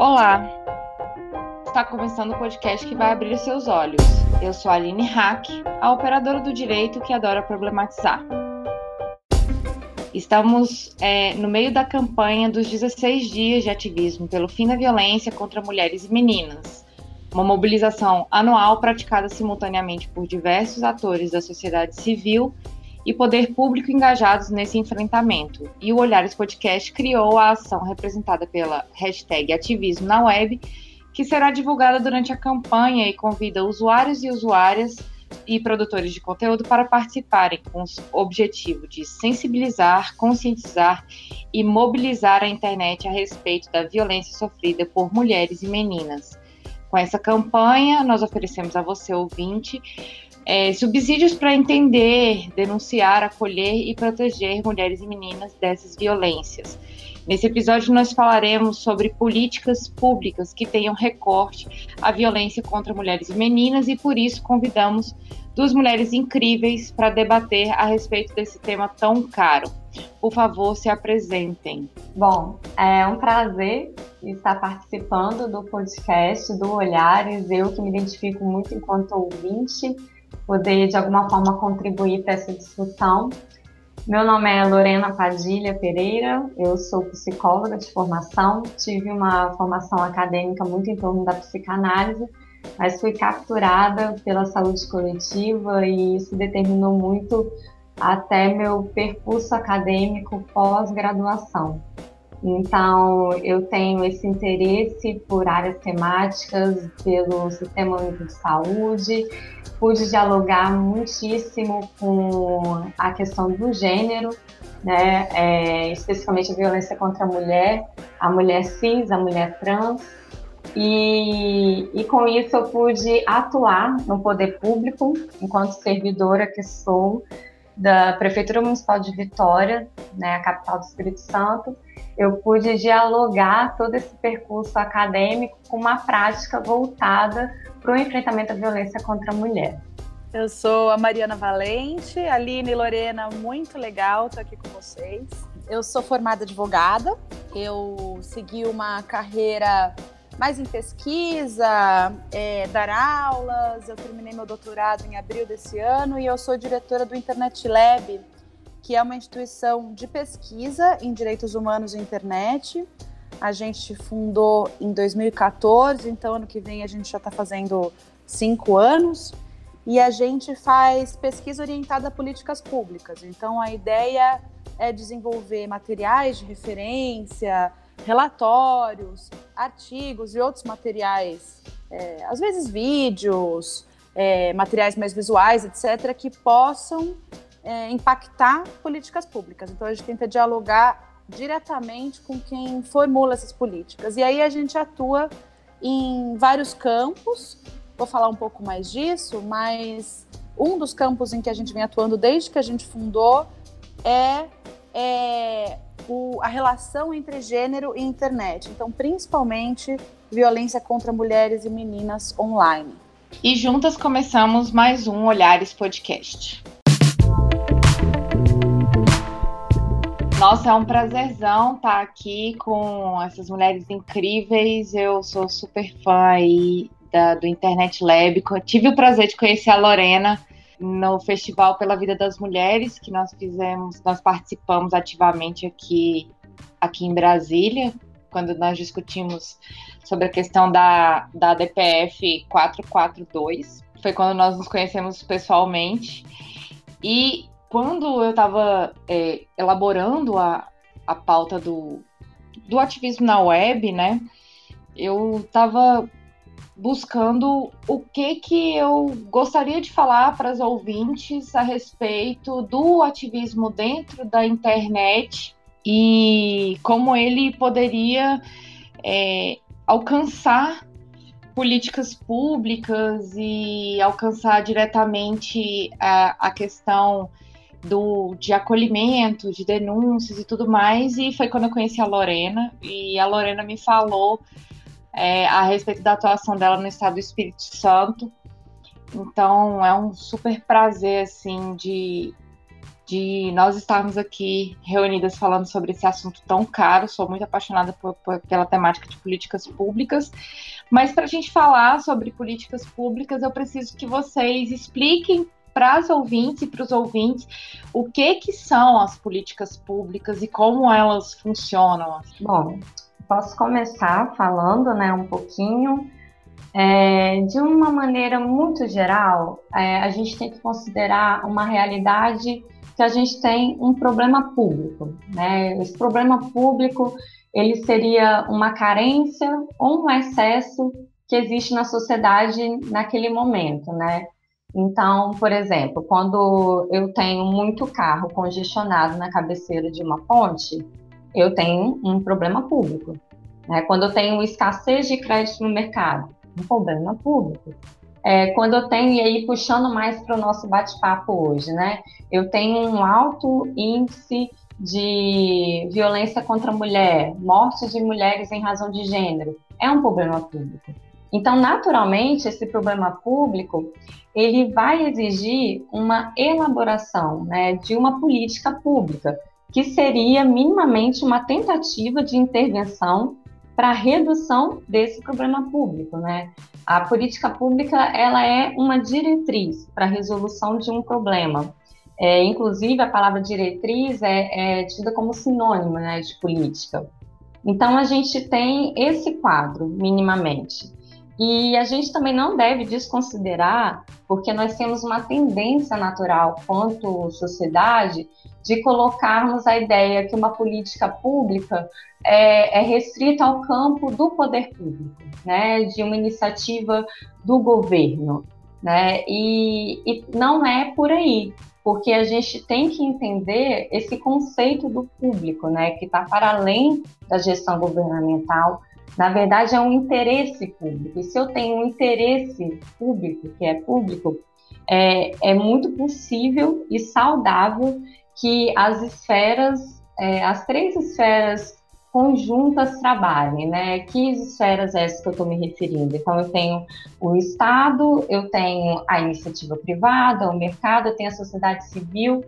Olá! Está começando o podcast que vai abrir seus olhos. Eu sou a Aline Hack, a operadora do direito que adora problematizar. Estamos é, no meio da campanha dos 16 dias de ativismo pelo fim da violência contra mulheres e meninas, uma mobilização anual praticada simultaneamente por diversos atores da sociedade civil e poder público engajados nesse enfrentamento. E o Olhares Podcast criou a ação representada pela hashtag Ativismo na Web, que será divulgada durante a campanha e convida usuários e usuárias e produtores de conteúdo para participarem com o objetivo de sensibilizar, conscientizar e mobilizar a internet a respeito da violência sofrida por mulheres e meninas. Com essa campanha, nós oferecemos a você, ouvinte, é, subsídios para entender, denunciar, acolher e proteger mulheres e meninas dessas violências. Nesse episódio, nós falaremos sobre políticas públicas que tenham recorte à violência contra mulheres e meninas, e por isso convidamos duas mulheres incríveis para debater a respeito desse tema tão caro. Por favor, se apresentem. Bom, é um prazer estar participando do podcast do Olhares, eu que me identifico muito enquanto ouvinte poder de alguma forma contribuir para essa discussão. Meu nome é Lorena Padilha Pereira, eu sou psicóloga de formação, tive uma formação acadêmica muito em torno da psicanálise, mas fui capturada pela saúde coletiva e isso determinou muito até meu percurso acadêmico pós-graduação. Então, eu tenho esse interesse por áreas temáticas, pelo Sistema Único de Saúde, pude dialogar muitíssimo com a questão do gênero, né, é, especificamente a violência contra a mulher, a mulher cis, a mulher trans, e, e com isso eu pude atuar no poder público, enquanto servidora que sou da Prefeitura Municipal de Vitória, né, a capital do Espírito Santo, eu pude dialogar todo esse percurso acadêmico com uma prática voltada para o enfrentamento da violência contra a mulher. Eu sou a Mariana Valente, Aline e Lorena, muito legal estar aqui com vocês. Eu sou formada advogada, eu segui uma carreira mais em pesquisa, é, dar aulas. Eu terminei meu doutorado em abril desse ano e eu sou diretora do Internet Lab, que é uma instituição de pesquisa em direitos humanos e internet. A gente fundou em 2014, então ano que vem a gente já está fazendo cinco anos. E a gente faz pesquisa orientada a políticas públicas. Então a ideia é desenvolver materiais de referência, relatórios, artigos e outros materiais, é, às vezes vídeos, é, materiais mais visuais, etc., que possam é, impactar políticas públicas. Então a gente tenta dialogar diretamente com quem formula essas políticas. E aí a gente atua em vários campos. Vou falar um pouco mais disso, mas um dos campos em que a gente vem atuando desde que a gente fundou é, é o, a relação entre gênero e internet. Então, principalmente violência contra mulheres e meninas online. E juntas começamos mais um Olhares Podcast. Nossa, é um prazerzão estar aqui com essas mulheres incríveis. Eu sou super fã aí da, do Internet Lab. Tive o prazer de conhecer a Lorena no Festival pela Vida das Mulheres, que nós fizemos, nós participamos ativamente aqui, aqui em Brasília, quando nós discutimos sobre a questão da, da DPF 442. Foi quando nós nos conhecemos pessoalmente. E quando eu estava é, elaborando a, a pauta do, do ativismo na web, né, eu estava buscando o que que eu gostaria de falar para os ouvintes a respeito do ativismo dentro da internet e como ele poderia é, alcançar políticas públicas e alcançar diretamente a, a questão do, de acolhimento, de denúncias e tudo mais. E foi quando eu conheci a Lorena, e a Lorena me falou é, a respeito da atuação dela no estado do Espírito Santo. Então é um super prazer assim de, de nós estarmos aqui reunidas falando sobre esse assunto tão caro. Sou muito apaixonada por, por, pela temática de políticas públicas. Mas para a gente falar sobre políticas públicas, eu preciso que vocês expliquem para as ouvintes e para os ouvintes o que que são as políticas públicas e como elas funcionam. Bom, posso começar falando, né, um pouquinho. É, de uma maneira muito geral, é, a gente tem que considerar uma realidade que a gente tem um problema público. Né? Esse problema público ele seria uma carência ou um excesso que existe na sociedade naquele momento, né? Então, por exemplo, quando eu tenho muito carro congestionado na cabeceira de uma ponte, eu tenho um problema público. Né? Quando eu tenho escassez de crédito no mercado, um problema público. É, quando eu tenho, e aí puxando mais para o nosso bate-papo hoje, né? Eu tenho um alto índice de violência contra a mulher, mortes de mulheres em razão de gênero. É um problema público. Então, naturalmente, esse problema público ele vai exigir uma elaboração né, de uma política pública, que seria minimamente uma tentativa de intervenção para redução desse problema público, né? A política pública ela é uma diretriz para a resolução de um problema. É, inclusive, a palavra diretriz é, é tida como sinônimo né, de política. Então, a gente tem esse quadro, minimamente. E a gente também não deve desconsiderar, porque nós temos uma tendência natural, quanto sociedade, de colocarmos a ideia que uma política pública é, é restrita ao campo do poder público, né, de uma iniciativa do governo, né, e, e não é por aí, porque a gente tem que entender esse conceito do público, né, que está para além da gestão governamental. Na verdade, é um interesse público. E se eu tenho um interesse público, que é público, é, é muito possível e saudável que as esferas, é, as três esferas conjuntas trabalhem, né? Que esferas é essa que eu estou me referindo? Então, eu tenho o Estado, eu tenho a iniciativa privada, o mercado, eu tenho a sociedade civil,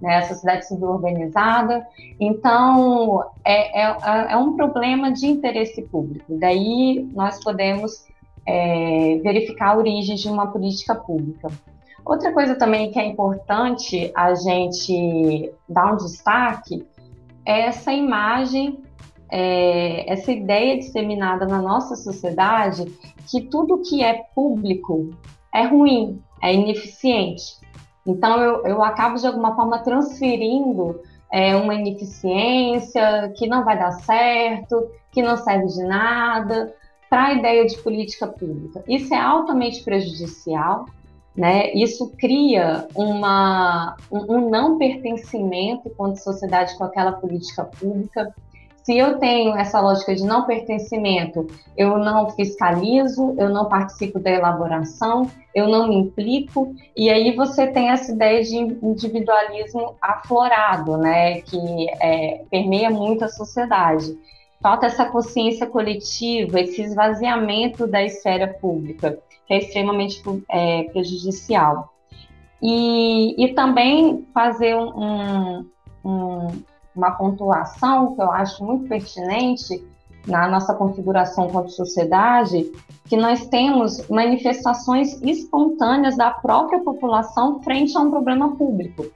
né? A sociedade civil organizada. Então, é, é, é um problema de interesse público. Daí, nós podemos é, verificar a origem de uma política pública. Outra coisa também que é importante a gente dar um destaque é essa imagem, é, essa ideia disseminada na nossa sociedade que tudo que é público é ruim, é ineficiente. Então eu, eu acabo de alguma forma transferindo é, uma ineficiência que não vai dar certo, que não serve de nada, para a ideia de política pública. Isso é altamente prejudicial né? Isso cria uma, um, um não pertencimento quanto sociedade com aquela política pública. Se eu tenho essa lógica de não pertencimento, eu não fiscalizo, eu não participo da elaboração, eu não me implico, e aí você tem essa ideia de individualismo aflorado, né, que é, permeia muito a sociedade. Falta essa consciência coletiva, esse esvaziamento da esfera pública que é extremamente é, prejudicial. E, e também fazer um, um, uma pontuação que eu acho muito pertinente na nossa configuração como sociedade, que nós temos manifestações espontâneas da própria população frente a um problema público.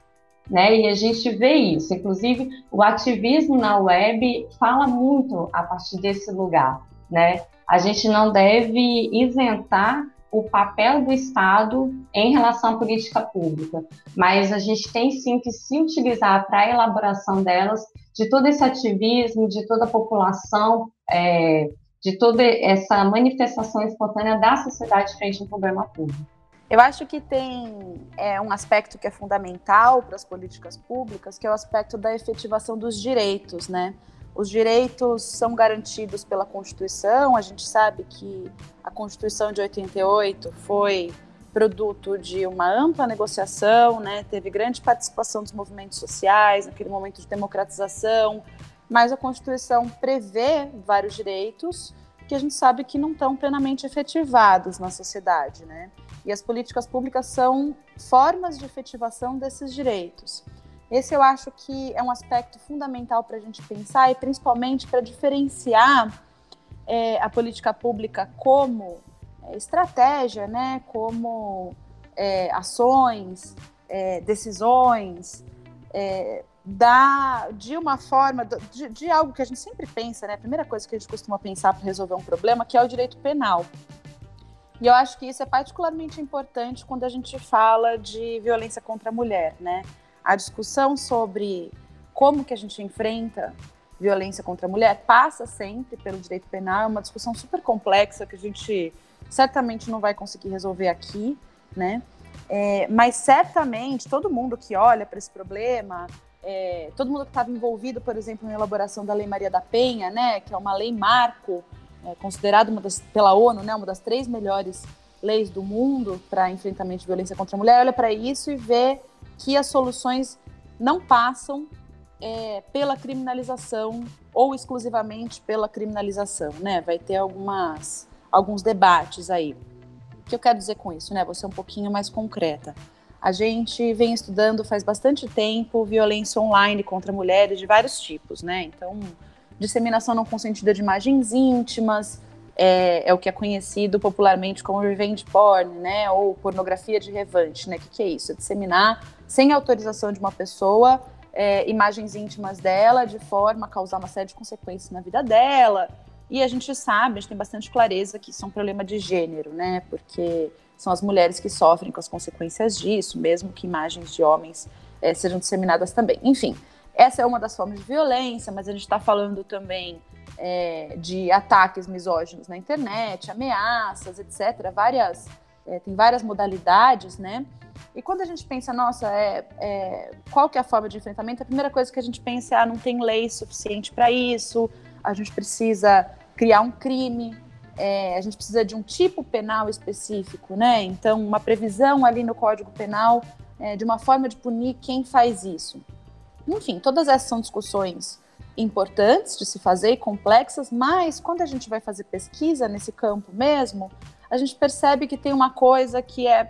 Né? E a gente vê isso. Inclusive, o ativismo na web fala muito a partir desse lugar. Né? A gente não deve isentar o papel do Estado em relação à política pública, mas a gente tem sim que se utilizar para a elaboração delas, de todo esse ativismo, de toda a população, é, de toda essa manifestação espontânea da sociedade frente ao problema público. Eu acho que tem é, um aspecto que é fundamental para as políticas públicas, que é o aspecto da efetivação dos direitos, né? Os direitos são garantidos pela Constituição. A gente sabe que a Constituição de 88 foi produto de uma ampla negociação, né? teve grande participação dos movimentos sociais naquele momento de democratização, mas a Constituição prevê vários direitos que a gente sabe que não estão plenamente efetivados na sociedade, né? E as políticas públicas são formas de efetivação desses direitos. Esse eu acho que é um aspecto fundamental para a gente pensar e principalmente para diferenciar é, a política pública como é, estratégia, né, como é, ações, é, decisões, é, da, de uma forma, de, de, algo que a gente sempre pensa, né? A primeira coisa que a gente costuma pensar para resolver um problema, que é o direito penal. E eu acho que isso é particularmente importante quando a gente fala de violência contra a mulher, né? A discussão sobre como que a gente enfrenta violência contra a mulher passa sempre pelo direito penal, é uma discussão super complexa que a gente certamente não vai conseguir resolver aqui, né? É, mas certamente todo mundo que olha para esse problema, é, todo mundo que estava envolvido, por exemplo, na elaboração da Lei Maria da Penha, né, que é uma lei marco, é, considerada das, pela ONU, né, uma das três melhores leis do mundo para enfrentamento de violência contra a mulher, olha para isso e vê que as soluções não passam é, pela criminalização ou exclusivamente pela criminalização, né? Vai ter algumas, alguns debates aí. O que eu quero dizer com isso, né? Vou ser um pouquinho mais concreta. A gente vem estudando faz bastante tempo violência online contra mulheres de vários tipos, né? Então, disseminação não consentida de imagens íntimas, é, é, o que é conhecido popularmente como revenge porn, né? Ou pornografia de revanche, né? O que, que é isso? É disseminar, sem autorização de uma pessoa, é, imagens íntimas dela de forma a causar uma série de consequências na vida dela. E a gente sabe, a gente tem bastante clareza que isso é um problema de gênero, né? Porque são as mulheres que sofrem com as consequências disso, mesmo que imagens de homens é, sejam disseminadas também. Enfim, essa é uma das formas de violência, mas a gente está falando também é, de ataques misóginos na internet, ameaças, etc. Várias, é, tem várias modalidades, né? E quando a gente pensa, nossa, é, é, qual que é a forma de enfrentamento? A primeira coisa que a gente pensa é, ah, não tem lei suficiente para isso, a gente precisa criar um crime, é, a gente precisa de um tipo penal específico, né? Então, uma previsão ali no Código Penal é, de uma forma de punir quem faz isso. Enfim, todas essas são discussões importantes de se fazer e complexas, mas quando a gente vai fazer pesquisa nesse campo mesmo, a gente percebe que tem uma coisa que é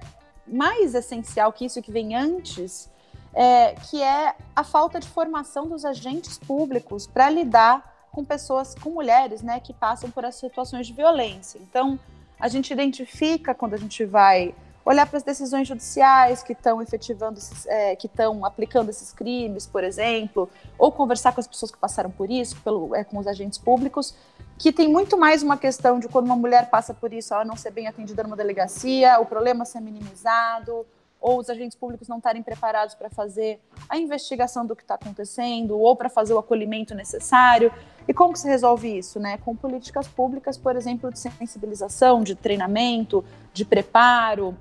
mais essencial que isso que vem antes, é, que é a falta de formação dos agentes públicos para lidar com pessoas, com mulheres, né, que passam por essas situações de violência. Então, a gente identifica quando a gente vai olhar para as decisões judiciais que estão efetivando, esses, é, que estão aplicando esses crimes, por exemplo, ou conversar com as pessoas que passaram por isso, pelo, é, com os agentes públicos, que tem muito mais uma questão de quando uma mulher passa por isso, ela não ser bem atendida numa delegacia, o problema ser minimizado, ou os agentes públicos não estarem preparados para fazer a investigação do que está acontecendo, ou para fazer o acolhimento necessário. E como que se resolve isso? Né? Com políticas públicas, por exemplo, de sensibilização, de treinamento, de preparo,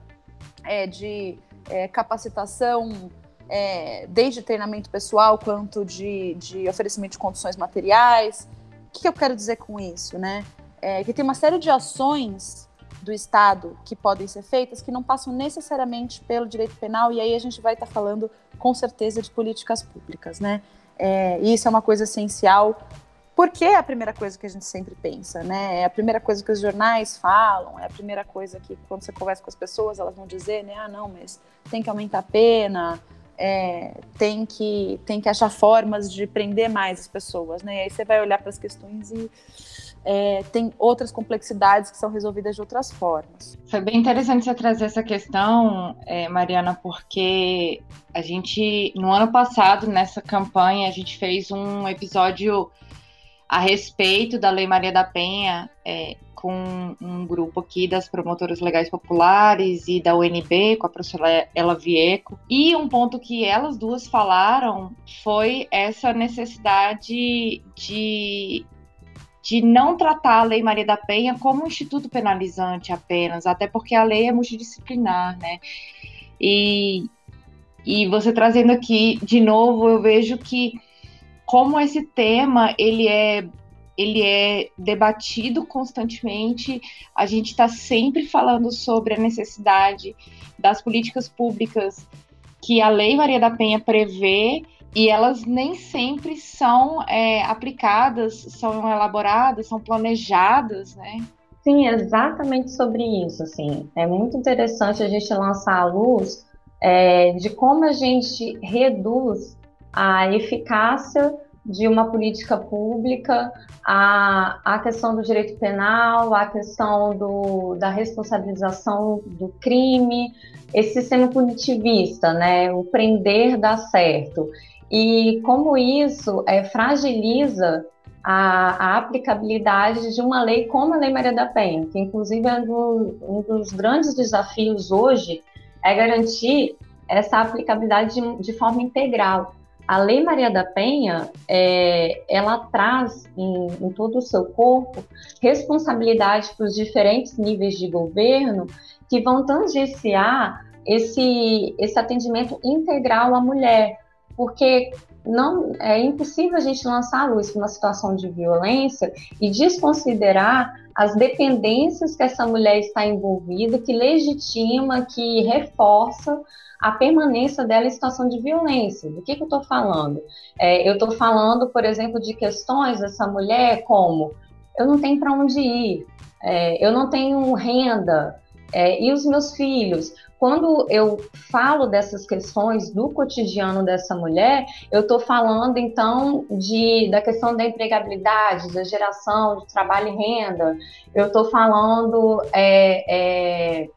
é, de é, capacitação, é, desde treinamento pessoal quanto de, de oferecimento de condições materiais. O que, eu quero dizer com isso? Né? É, que tem uma série de ações do Estado que podem ser feitas que não passam necessariamente pelo direito penal, e aí a gente vai estar tá falando com certeza de políticas públicas, né? É, isso é uma coisa essencial, porque é a primeira coisa que a gente sempre pensa, né? É a primeira coisa que os jornais falam, é a primeira coisa que quando você conversa com as pessoas, elas vão dizer, né? Ah, não, mas tem que aumentar a pena, é, tem, que, tem que achar formas de prender mais as pessoas, né? E aí você vai olhar para as questões e é, tem outras complexidades que são resolvidas de outras formas. Foi bem interessante você trazer essa questão, é, Mariana, porque a gente, no ano passado, nessa campanha, a gente fez um episódio a respeito da Lei Maria da Penha é, com um grupo aqui das promotoras legais populares e da UNB, com a professora Ela Vieco. E um ponto que elas duas falaram foi essa necessidade de de não tratar a Lei Maria da Penha como um instituto penalizante apenas, até porque a lei é multidisciplinar, né? E, e você trazendo aqui de novo, eu vejo que como esse tema ele é ele é debatido constantemente, a gente está sempre falando sobre a necessidade das políticas públicas que a Lei Maria da Penha prevê e elas nem sempre são é, aplicadas, são elaboradas, são planejadas, né? Sim, exatamente sobre isso. Assim, é muito interessante a gente lançar a luz é, de como a gente reduz a eficácia de uma política pública, a, a questão do direito penal, a questão do, da responsabilização do crime, esse sistema punitivista, né, o prender dá certo. E como isso é, fragiliza a, a, aplicabilidade de uma lei como a Lei Maria da Penha, que inclusive é um, um dos grandes desafios hoje é garantir essa aplicabilidade de, de forma integral. A Lei Maria da Penha, é, ela traz em, em, todo o seu corpo responsabilidade para os diferentes níveis de governo que vão tangenciar esse, esse atendimento integral à mulher, porque não é impossível a gente lançar a luz para uma situação de violência e desconsiderar as dependências que essa mulher está envolvida, que legitima, que reforça a permanência dela em situação de violência. Do que, que eu estou falando? É, eu estou falando, por exemplo, de questões dessa mulher como eu não tenho para onde ir, é, eu não tenho renda, é, e os meus filhos? Quando eu falo dessas questões do cotidiano dessa mulher, eu estou falando então de, da questão da empregabilidade, da geração de trabalho e renda, eu estou falando é, é,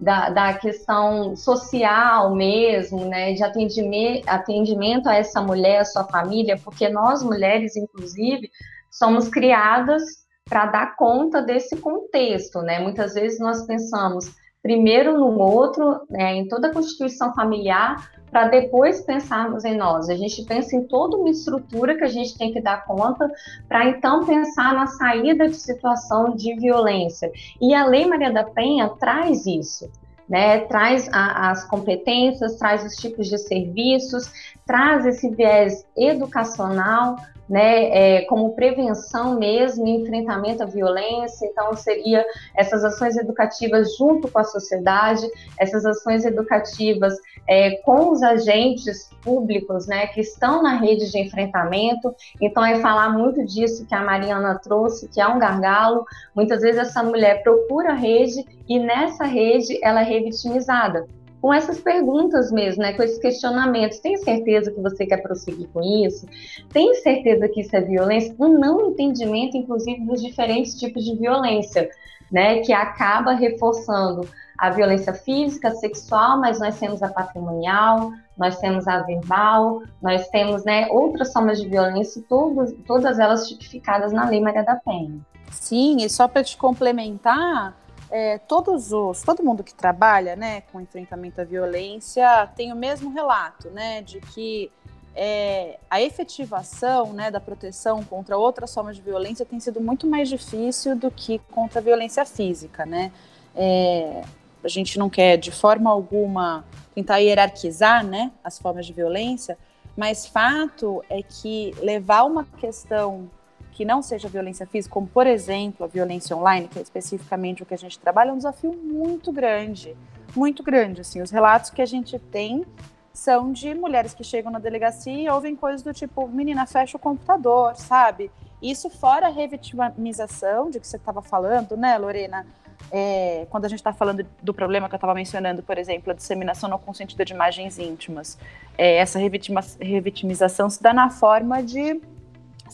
da, da, questão social mesmo, né, de atendimento, atendimento a essa mulher, a sua família, porque nós mulheres, inclusive, somos criadas para dar conta desse contexto, né? Muitas vezes nós pensamos primeiro no outro, né, em toda a constituição familiar, para depois pensarmos em nós. A gente pensa em toda uma estrutura que a gente tem que dar conta, para então pensar na saída de situação de violência. E a Lei Maria da Penha traz isso. Né, traz a, as competências, traz os tipos de serviços, traz esse viés educacional, né, é, como prevenção mesmo, enfrentamento à violência. Então, seria essas ações educativas junto com a sociedade, essas ações educativas é, com os agentes públicos, né, que estão na rede de enfrentamento. Então, é falar muito disso que a Mariana trouxe, que é um gargalo. Muitas vezes essa mulher procura a rede e nessa rede ela é revitimizada com essas perguntas mesmo, né, com esses questionamentos. Tem certeza que você quer prosseguir com isso? Tem certeza que isso é violência? Um não entendimento, inclusive, dos diferentes tipos de violência, né, que acaba reforçando a violência física, sexual, mas nós temos a patrimonial, nós temos a verbal, nós temos né, outras formas de violência, todas, todas elas tipificadas na Lei Maria da Penha. Sim, e só para te complementar, é, todos os, todo mundo que trabalha, né, com enfrentamento à violência tem o mesmo relato, né, de que é, a efetivação, né, da proteção contra outras formas de violência tem sido muito mais difícil do que contra a violência física, né. É, a gente não quer de forma alguma tentar hierarquizar, né, as formas de violência, mas fato é que levar uma questão que não seja violência física, como por exemplo a violência online, que é especificamente o que a gente trabalha, é um desafio muito grande, muito grande. Assim, os relatos que a gente tem são de mulheres que chegam na delegacia e ouvem coisas do tipo: menina, fecha o computador, sabe? Isso fora a revitimização de que você estava falando, né, Lorena? É, quando a gente está falando do problema que eu estava mencionando, por exemplo, a disseminação não consentida de imagens íntimas, é, essa revitimização se dá na forma de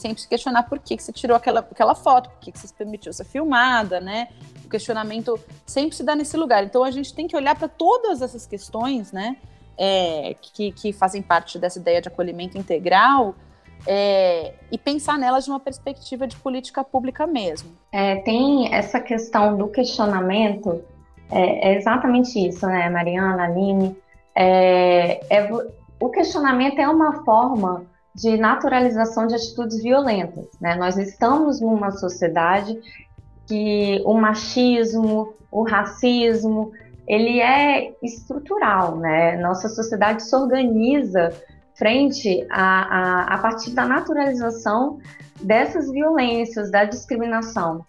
sempre se questionar por que, que você tirou aquela, aquela foto, por que, que você permitiu ser filmada, né? O questionamento sempre se dá nesse lugar. Então a gente tem que olhar para todas essas questões, né? É, que, que fazem parte dessa ideia de acolhimento integral é, e pensar nelas de uma perspectiva de política pública mesmo. É, tem essa questão do questionamento, é, é exatamente isso, né, Mariana, Aline? É, é, o questionamento é uma forma de naturalização de atitudes violentas. Né? Nós estamos numa sociedade que o machismo, o racismo, ele é estrutural, né? Nossa sociedade se organiza frente a, a, a partir da naturalização dessas violências, da discriminação.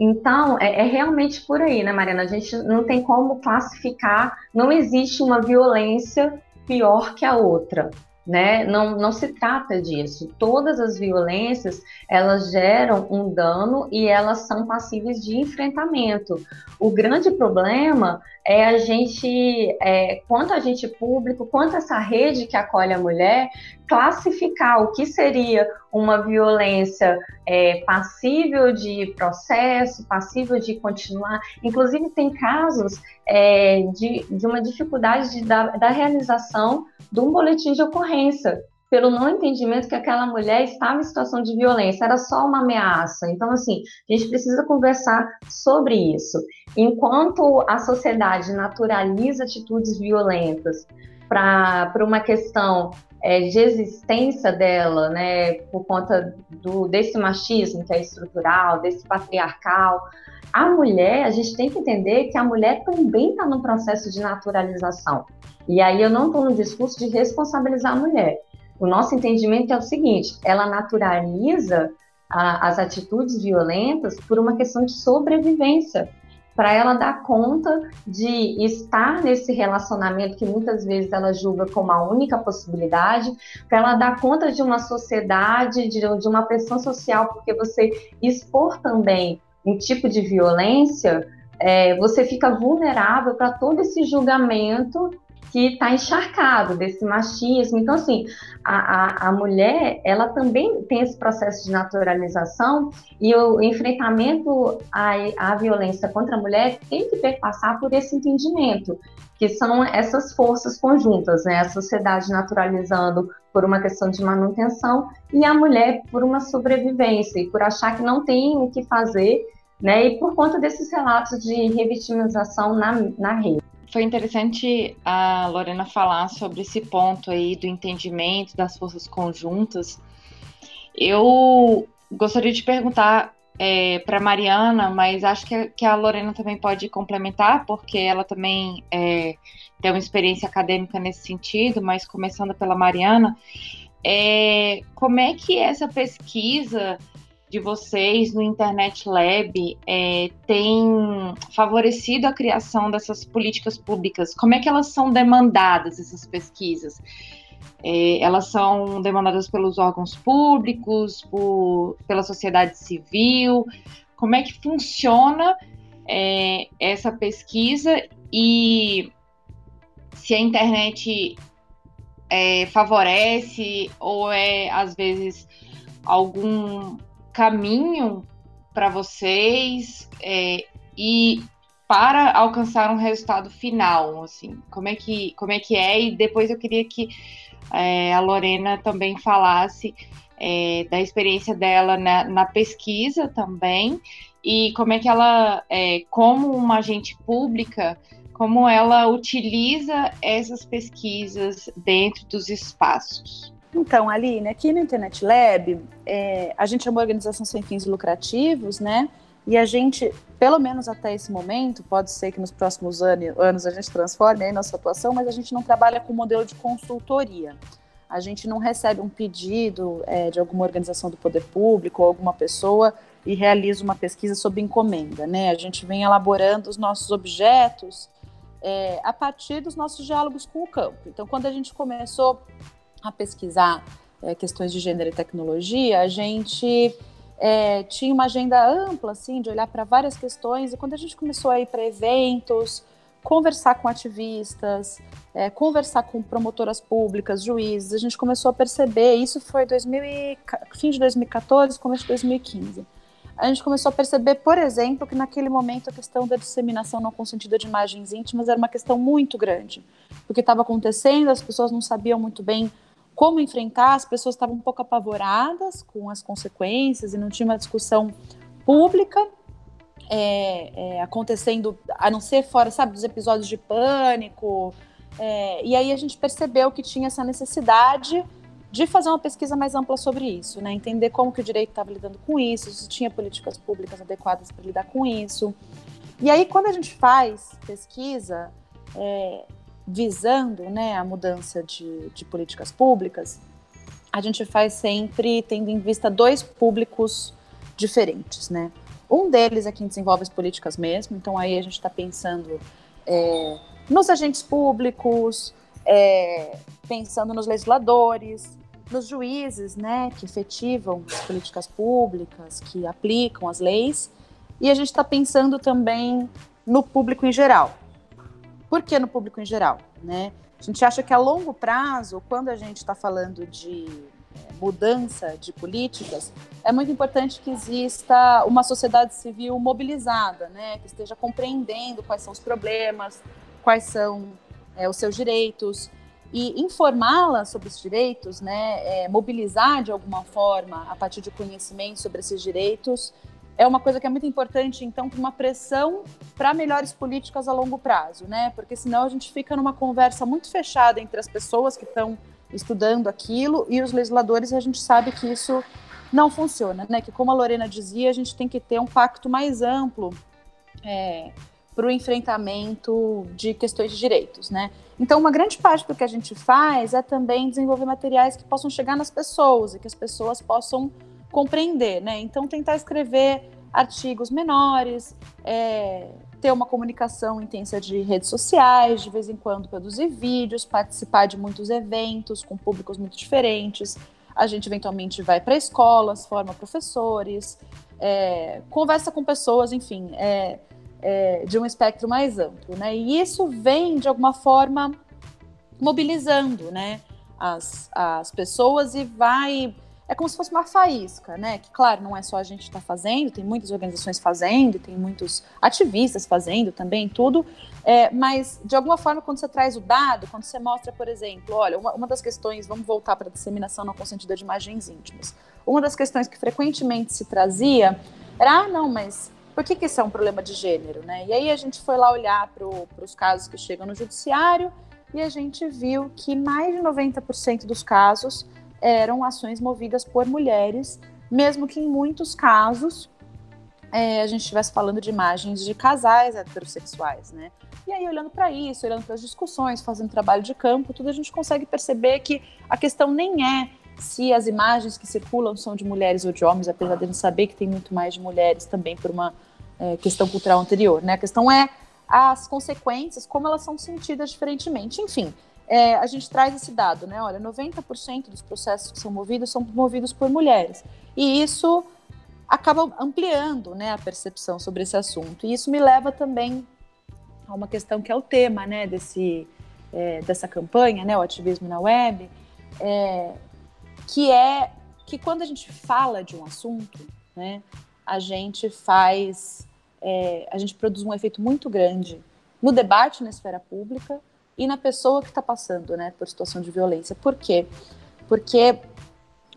Então, é, é, realmente por aí, né, Mariana? A gente não tem como classificar, não existe uma violência pior que a outra. Né? Não, não se trata disso. Todas as violências elas geram um dano e elas são passíveis de enfrentamento. O grande problema é a gente, é, quanto a gente público, quanto essa rede que acolhe a mulher, classificar o que seria uma violência é, passível de processo, passível de continuar. Inclusive, tem casos é, de, de uma dificuldade de, da, da realização de um boletim de ocorrência, pelo não entendimento que aquela mulher estava em situação de violência, era só uma ameaça. Então, assim, a gente precisa conversar sobre isso. Enquanto a sociedade naturaliza atitudes violentas para uma questão é, de existência dela, né, por conta do, desse machismo que é estrutural, desse patriarcal, a mulher, a gente tem que entender que a mulher também está no processo de naturalização. E aí eu não estou no discurso de responsabilizar a mulher. O nosso entendimento é o seguinte: ela naturaliza a, as atitudes violentas por uma questão de sobrevivência, para ela dar conta de estar nesse relacionamento que muitas vezes ela julga como a única possibilidade, para ela dar conta de uma sociedade, de, de uma pressão social, porque você expor também um tipo de violência, é, você fica vulnerável para todo esse julgamento que está encharcado desse machismo. Então, assim, a, a, a, mulher, ela também tem esse processo de naturalização e o enfrentamento à, à violência contra a mulher tem que perpassar por esse entendimento, que são essas forças conjuntas, né? A sociedade naturalizando por uma questão de manutenção e a mulher por uma sobrevivência e por achar que não tem o que fazer, né? E por conta desses relatos de revitimização na, na rede foi interessante a Lorena falar sobre esse ponto aí do entendimento das forças conjuntas. Eu gostaria de perguntar é, para Mariana, mas acho que, que, a Lorena também pode complementar, porque ela também é, tem uma experiência acadêmica nesse sentido, mas começando pela Mariana, é, como é que essa pesquisa de vocês no Internet Lab é, tem favorecido a criação dessas políticas públicas? Como é que elas são demandadas, essas pesquisas? É, elas são demandadas pelos órgãos públicos, por, pela sociedade civil? Como é que funciona é, essa pesquisa e se a internet é, favorece ou é, às vezes, algum caminho para vocês é, e para alcançar um resultado final, assim, como é que como é que é e depois eu queria que é, a Lorena também falasse é, da experiência dela na, na, pesquisa também e como é que ela, é, como uma agente pública, como ela utiliza essas pesquisas dentro dos espaços. Então, Aline, aqui no Internet Lab, é, a gente é uma organização sem fins lucrativos, né? E a gente, pelo menos até esse momento, pode ser que nos próximos anos a gente transforme aí nossa atuação, mas a gente não trabalha com modelo de consultoria. A gente não recebe um pedido é, de alguma organização do poder público ou alguma pessoa e realiza uma pesquisa sob encomenda, né? A gente vem elaborando os nossos objetos é, a partir dos nossos diálogos com o campo. Então, quando a gente começou a pesquisar é, questões de gênero e tecnologia, a gente é, tinha uma agenda ampla, assim, de olhar para várias questões. E quando a gente começou a ir para eventos, conversar com ativistas, é, conversar com promotoras públicas, juízes, a gente começou a perceber. Isso foi 2000 e, fim de 2014, começo de 2015. A gente começou a perceber, por exemplo, que naquele momento a questão da disseminação não consentida de imagens íntimas era uma questão muito grande. Porque estava acontecendo, as pessoas não sabiam muito bem como enfrentar, as pessoas estavam um pouco apavoradas com as consequências e não tinha uma discussão pública é, é, acontecendo, a não ser fora, sabe, dos episódios de pânico. É, e aí a gente percebeu que tinha essa necessidade de fazer uma pesquisa mais ampla sobre isso, né? Entender como que o direito estava lidando com isso, se tinha políticas públicas adequadas para lidar com isso. E aí, quando a gente faz pesquisa, é, visando né, a mudança de, de políticas públicas, a gente faz sempre tendo em vista dois públicos diferentes, né? Um deles é quem desenvolve as políticas mesmo, então aí a gente está pensando é, nos agentes públicos, é, pensando nos legisladores, nos juízes, né, que efetivam as políticas públicas, que aplicam as leis, e a gente está pensando também no público em geral. Por que no público em geral? Né? A gente acha que a longo prazo, quando a gente está falando de é, mudança de políticas, é muito importante que exista uma sociedade civil mobilizada, né, que esteja compreendendo quais são os problemas, quais são é, os seus direitos, e informá-la sobre os direitos, né, é, mobilizar de alguma forma a partir de conhecimento sobre esses direitos, é uma coisa que é muito importante, então, para uma pressão para melhores políticas a longo prazo, né? Porque senão a gente fica numa conversa muito fechada entre as pessoas que estão estudando aquilo e os legisladores, e a gente sabe que isso não funciona, né? Que, como a Lorena dizia, a gente tem que ter um pacto mais amplo é, para o enfrentamento de questões de direitos, né? Então, uma grande parte do que a gente faz é também desenvolver materiais que possam chegar nas pessoas e que as pessoas possam compreender, né? Então, tentar escrever artigos menores, é, ter uma comunicação intensa de redes sociais, de vez em quando produzir vídeos, participar de muitos eventos com públicos muito diferentes. A gente eventualmente vai para escolas, forma professores, é, conversa com pessoas, enfim, é, é, de um espectro mais amplo, né? E isso vem de alguma forma mobilizando, né, as, as pessoas e vai é como se fosse uma faísca, né? Que, claro, não é só a gente que está fazendo, tem muitas organizações fazendo, tem muitos ativistas fazendo também, tudo. É, mas, de alguma forma, quando você traz o dado, quando você mostra, por exemplo, olha, uma, uma das questões, vamos voltar para a disseminação não consentida de imagens íntimas. Uma das questões que frequentemente se trazia era, ah, não, mas por que, que isso é um problema de gênero, né? E aí a gente foi lá olhar para os casos que chegam no judiciário e a gente viu que mais de 90% dos casos eram ações movidas por mulheres, mesmo que em muitos casos é, a gente estivesse falando de imagens de casais heterossexuais, né? E aí, olhando para isso, olhando para as discussões, fazendo trabalho de campo, tudo a gente consegue perceber que a questão nem é se as imagens que circulam são de mulheres ou de homens, apesar de a gente saber que tem muito mais de mulheres também por uma é, questão cultural anterior, né? A questão é as consequências, como elas são sentidas diferentemente. Enfim, é, a gente traz esse dado, né? Olha, 90% dos processos que são movidos são movidos por mulheres. E isso acaba ampliando né, a percepção sobre esse assunto. E isso me leva também a uma questão que é o tema né, desse, é, dessa campanha, né, o ativismo na web, é, que é que quando a gente fala de um assunto, né, a gente faz, é, a gente produz um efeito muito grande no debate na esfera pública e na pessoa que está passando, né, por situação de violência. Por quê? Porque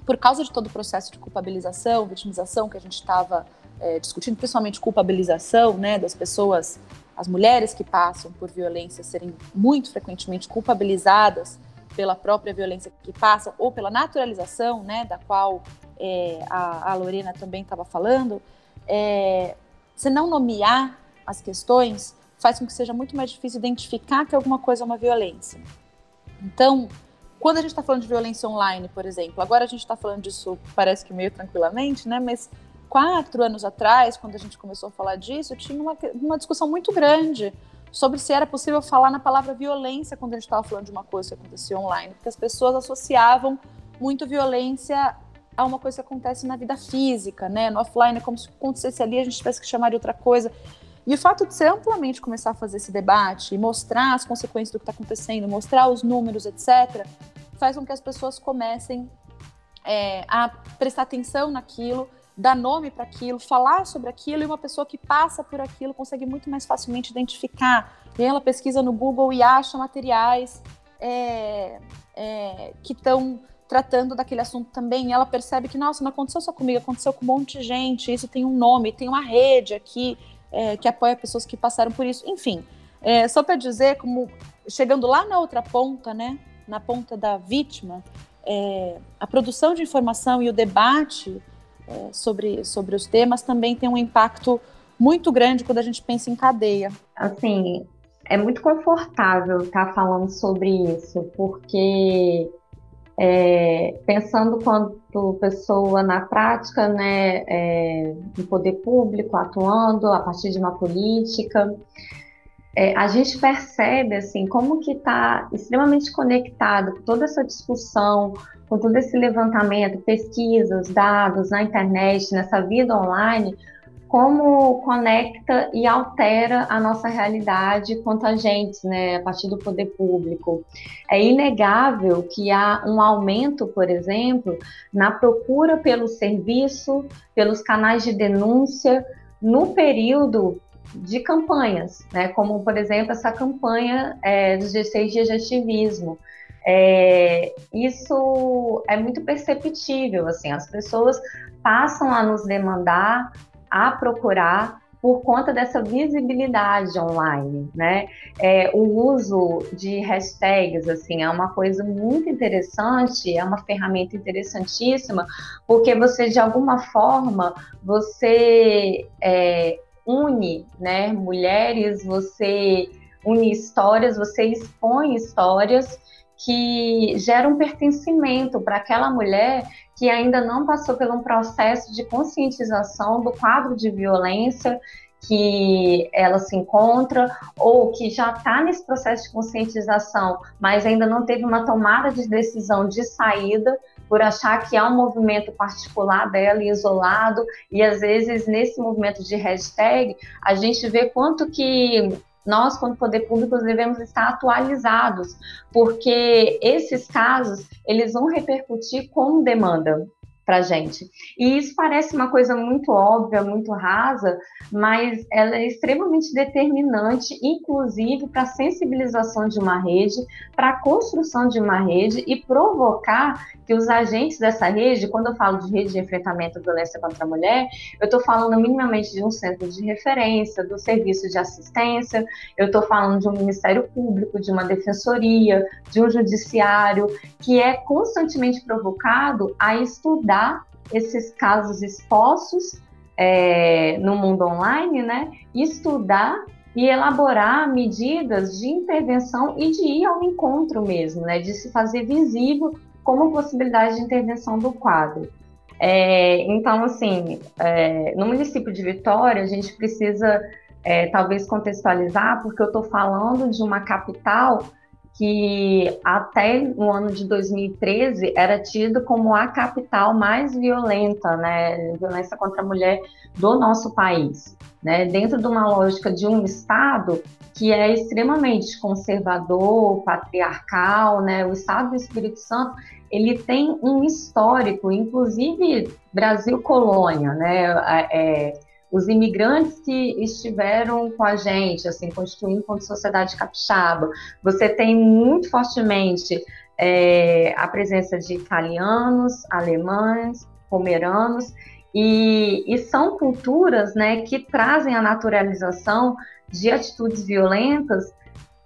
por causa de todo o processo de culpabilização, vitimização que a gente estava é, discutindo, principalmente culpabilização, né, das pessoas, as mulheres que passam por violência serem muito frequentemente culpabilizadas pela própria violência que passam ou pela naturalização, né, da qual é, a, a, Lorena também estava falando, é, se não nomear as questões faz com que seja muito mais difícil identificar que alguma coisa é uma violência. Então, quando a gente está falando de violência online, por exemplo, agora a gente está falando disso, parece que meio tranquilamente, né? Mas quatro anos atrás, quando a gente começou a falar disso, tinha uma, uma discussão muito grande sobre se era possível falar na palavra violência quando a gente estava falando de uma coisa que acontecia online, porque as pessoas associavam muito violência a uma coisa que acontece na vida física, né? No offline, é como se acontecesse ali, a gente tivesse que chamar de outra coisa. E o fato de você amplamente começar a fazer esse debate, mostrar as consequências do que está acontecendo, mostrar os números, etc., faz com que as pessoas comecem é, a prestar atenção naquilo dar nome para aquilo, falar sobre aquilo, e uma pessoa que passa por aquilo consegue muito mais facilmente identificar. E ela pesquisa no Google e acha materiais é, é, que estão tratando daquele assunto também, ela percebe que, nossa, não aconteceu só comigo, aconteceu com um monte de gente, isso tem um nome, tem uma rede aqui é, que apoia pessoas que passaram por isso. Enfim, é, só para dizer, como chegando lá na outra ponta, né, na ponta da vítima, é, a produção de informação e o debate é, sobre, sobre os temas também tem um impacto muito grande quando a gente pensa em cadeia. Assim, é muito confortável estar falando sobre isso, porque é, pensando quanto pessoa na prática, né, é, no poder público, atuando a partir de uma política, é, a gente percebe assim como que está extremamente conectado toda essa discussão, com todo esse levantamento, pesquisas, dados na internet, nessa vida online, como conecta e altera a nossa realidade quanto a gente, né, a partir do poder público. É inegável que há um aumento, por exemplo, na procura pelo serviço, pelos canais de denúncia, no período de campanhas, né, como, por exemplo, essa campanha é, dos 16 dias de ativismo. É, isso é muito perceptível, assim, as pessoas passam a nos demandar a procurar por conta dessa visibilidade online, né? É, o uso de hashtags, assim, é uma coisa muito interessante, é uma ferramenta interessantíssima, porque você, de alguma forma, você é, une, né, mulheres, você une histórias, você expõe histórias que geram um pertencimento para aquela mulher que ainda não passou por um processo de conscientização do quadro de violência que ela se encontra ou que já está nesse processo de conscientização, mas ainda não teve uma tomada de decisão de saída por achar que há um movimento particular dela isolado. E às vezes nesse movimento de hashtag a gente vê quanto que nós, como poder público, devemos estar atualizados, porque esses casos, eles vão repercutir como demanda para gente. E isso parece uma coisa muito óbvia, muito rasa, mas ela é extremamente determinante, inclusive para a sensibilização de uma rede, para a construção de uma rede e provocar que os agentes dessa rede, quando eu falo de rede de enfrentamento à violência contra a mulher, eu estou falando minimamente de um centro de referência, do serviço de assistência, eu estou falando de um Ministério Público, de uma defensoria, de um judiciário, que é constantemente provocado a estudar esses casos expostos é, no mundo online, né? Estudar e elaborar medidas de intervenção e de ir ao encontro mesmo, né? De se fazer visível como possibilidade de intervenção do quadro. É, então, assim, é, no município de Vitória, a gente precisa é, talvez contextualizar, porque eu estou falando de uma capital que até o ano de 2013 era tido como a capital mais violenta, né, violência contra a mulher do nosso país, né, dentro de uma lógica de um estado que é extremamente conservador, patriarcal, né, o estado do Espírito Santo ele tem um histórico, inclusive Brasil colônia, né, é, os imigrantes que estiveram com a gente, assim, constituindo como sociedade capixaba. Você tem muito fortemente é, a presença de italianos, alemães, pomeranos, e, e, são culturas né, que trazem a naturalização de atitudes violentas,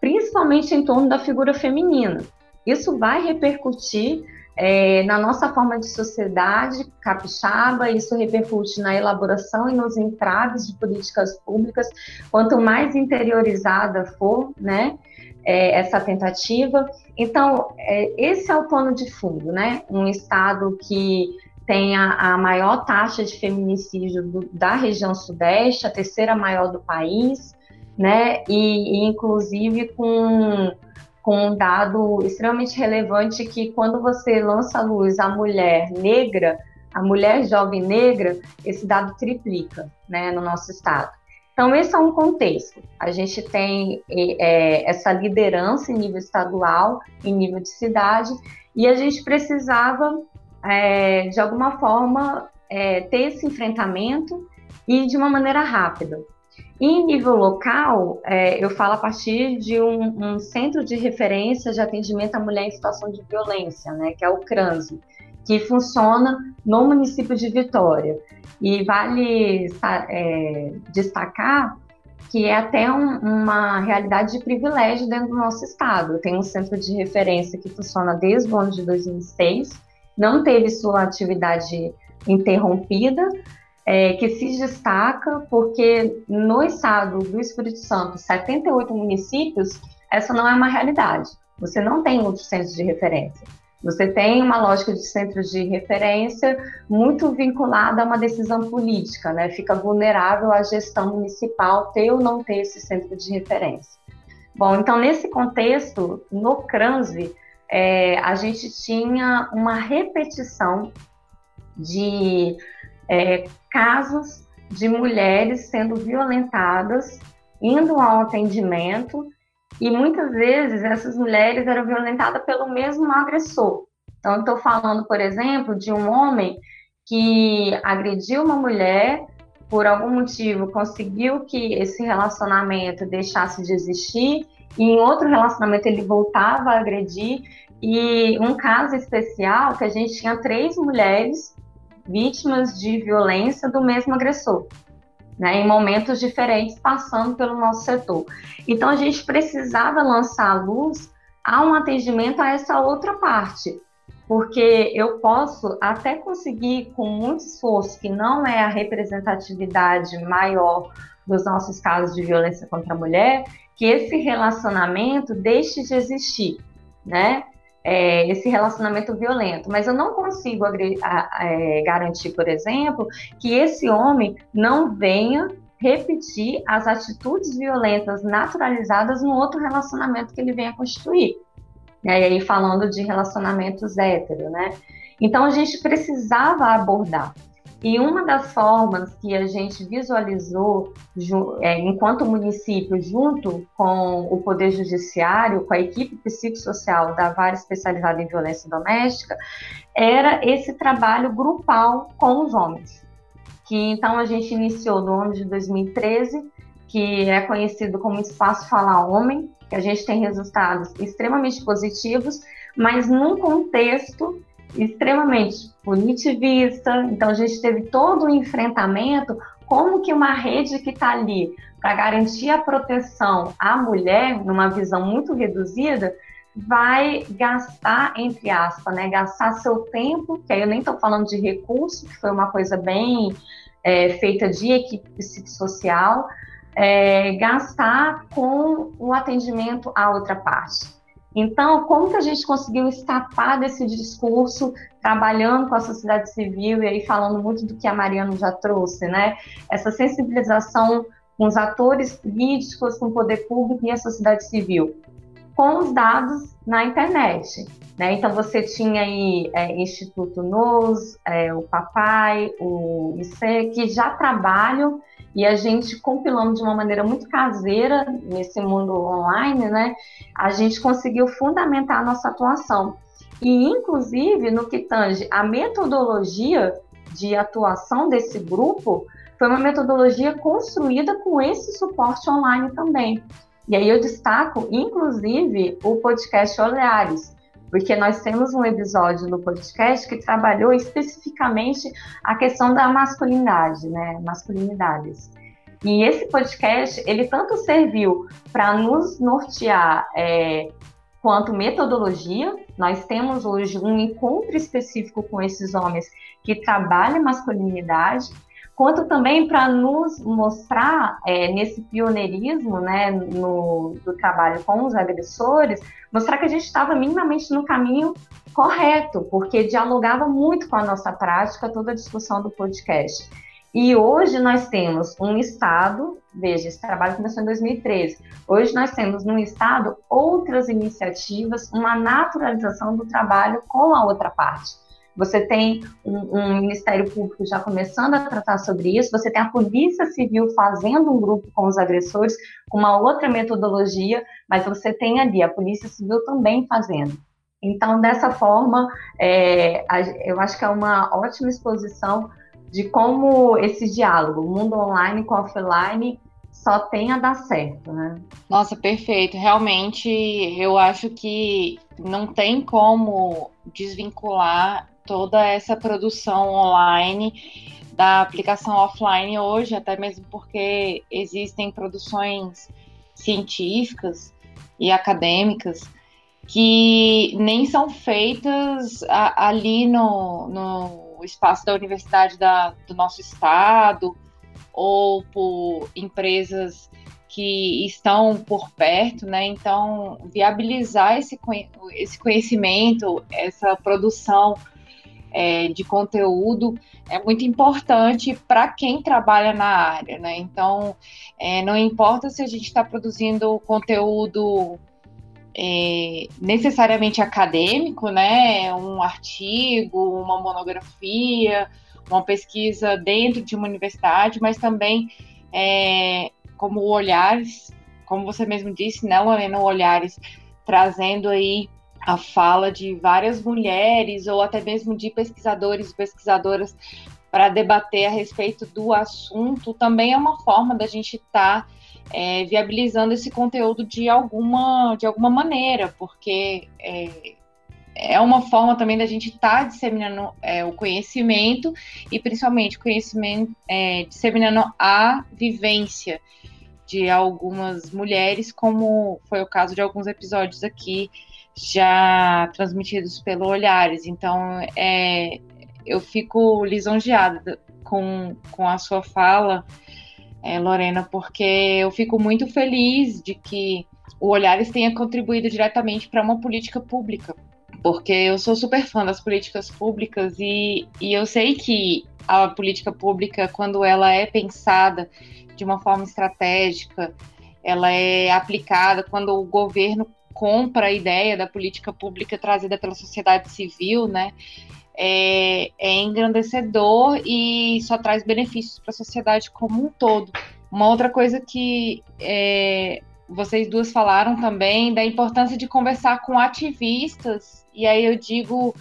principalmente em torno da figura feminina. Isso vai repercutir é, na nossa forma de sociedade capixaba, isso repercute na elaboração e nos entraves de políticas públicas. Quanto mais interiorizada for, né, é, essa tentativa. Então, é, esse é o pano de fundo, né? Um Estado que tem a, a maior taxa de feminicídio do, da região sudeste, a terceira maior do país, né? E, e inclusive com com um dado extremamente relevante que quando você lança à luz a mulher negra, a mulher jovem negra, esse dado triplica né, no nosso estado. Então, esse é um contexto. A gente tem é, essa liderança em nível estadual, em nível de cidade, e a gente precisava, é, de alguma forma, é, ter esse enfrentamento e de uma maneira rápida. Em nível local, é, eu falo a partir de um, um, centro de referência de atendimento à mulher em situação de violência, né, que é o CRANSE, que funciona no município de Vitória. E vale é, destacar que é até um, uma realidade de privilégio dentro do nosso estado. Tem um centro de referência que funciona desde o ano de 2006, não teve sua atividade interrompida, é, que se destaca porque no estado do Espírito Santo, 78 municípios, essa não é uma realidade. Você não tem outros centros de referência. Você tem uma lógica de centros de referência muito vinculada a uma decisão política, né? Fica vulnerável à gestão municipal ter ou não ter esse centro de referência. Bom, então nesse contexto, no CRANSV, é, a gente tinha uma repetição de é, casos de mulheres sendo violentadas, indo ao atendimento, e muitas vezes essas mulheres eram violentadas pelo mesmo agressor. Então, estou falando, por exemplo, de um homem que agrediu uma mulher, por algum motivo conseguiu que esse relacionamento deixasse de existir, e em outro relacionamento ele voltava a agredir. E um caso especial que a gente tinha três mulheres vítimas de violência do mesmo agressor, né, em momentos diferentes, passando pelo nosso setor. Então, a gente precisava lançar a luz a um atendimento a essa outra parte, porque eu posso até conseguir, com muito esforço, que não é a representatividade maior dos nossos casos de violência contra a mulher, que esse relacionamento deixe de existir, né? É, esse relacionamento violento, mas eu não consigo é, garantir, por exemplo, que esse homem não venha repetir as atitudes violentas naturalizadas no outro relacionamento que ele venha constituir. E aí falando de relacionamentos héteros, né? Então a gente precisava abordar. E uma das formas que a gente visualizou, é, enquanto município, junto com o Poder Judiciário, com a equipe psicossocial da Vara Especializada em Violência Doméstica, era esse trabalho grupal com os homens. Que então a gente iniciou no ano de 2013, que é conhecido como Espaço Fala Homem, que a gente tem resultados extremamente positivos, mas num contexto extremamente punitivista. Então a gente teve todo o enfrentamento como que uma rede que está ali para garantir a proteção à mulher numa visão muito reduzida vai gastar entre aspas, né, gastar seu tempo, que aí eu nem estou falando de recurso, que foi uma coisa bem é, feita de equipe psicossocial, é, gastar com o atendimento à outra parte. Então, como que a gente conseguiu escapar desse discurso, trabalhando com a sociedade civil e aí falando muito do que a Mariana já trouxe, né? Essa sensibilização com os atores políticos, com o poder público e a sociedade civil, com os dados na internet. Né? Então, você tinha aí é, Instituto NOS, é, o Papai, o IC, que já trabalham e a gente compilando de uma maneira muito caseira nesse mundo online, né? A gente conseguiu fundamentar a nossa atuação. E, inclusive, no que tange a metodologia de atuação desse grupo, foi uma metodologia construída com esse suporte online também. E aí eu destaco, inclusive, o podcast Olhares, porque nós temos um episódio no podcast que trabalhou especificamente a questão da masculinidade, né, masculinidades. E esse podcast, ele tanto serviu para nos nortear é, quanto metodologia. Nós temos hoje um encontro específico com esses homens que trabalham masculinidade, quanto também para nos mostrar é, nesse pioneirismo né, no, do trabalho com os agressores, mostrar que a gente estava minimamente no caminho correto, porque dialogava muito com a nossa prática toda a discussão do podcast. E hoje nós temos um Estado, veja, esse trabalho começou em 2013. Hoje nós temos no Estado outras iniciativas, uma naturalização do trabalho com a outra parte. Você tem um, um, Ministério Público já começando a tratar sobre isso, você tem a Polícia Civil fazendo um grupo com os agressores, com uma outra metodologia, mas você tem ali a Polícia Civil também fazendo. Então, dessa forma, é, eu acho que é uma ótima exposição de como esse diálogo, mundo online com offline, só tem a dar certo, né? Nossa, perfeito. Realmente, eu acho que não tem como desvincular toda essa produção online da aplicação offline hoje, até mesmo porque existem produções científicas e acadêmicas que nem são feitas a, ali no, no espaço da universidade da, do nosso estado ou por empresas que estão por perto, né? Então, viabilizar esse, esse conhecimento, essa produção é, de conteúdo é muito importante para quem trabalha na área, né? Então, é, não importa se a gente está produzindo conteúdo é, necessariamente acadêmico, né? Um artigo, uma monografia, uma pesquisa dentro de uma universidade, mas também é, como olhares, como você mesmo disse, né, Lorena, olhares trazendo aí a fala de várias mulheres ou até mesmo de pesquisadores e pesquisadoras para debater a respeito do assunto, também é uma forma da gente estar tá, é, viabilizando esse conteúdo de alguma, de alguma maneira, porque é, é uma forma também da gente estar tá disseminando é, o conhecimento e principalmente conhecimento, é, disseminando a vivência de algumas mulheres, como foi o caso de alguns episódios aqui já transmitidos pelo Olhares. Então, é, eu fico lisonjeada com, com a sua fala, é, Lorena, porque eu fico muito feliz de que o Olhares tenha contribuído diretamente para uma política pública, porque eu sou super fã das políticas públicas e, e eu sei que a política pública, quando ela é pensada de uma forma estratégica, ela é aplicada quando o governo compra a ideia da política pública trazida pela sociedade civil, né? É, é engrandecedor e só traz benefícios para a sociedade como um todo. Uma outra coisa que é, vocês duas falaram também da importância de conversar com ativistas, e aí eu digo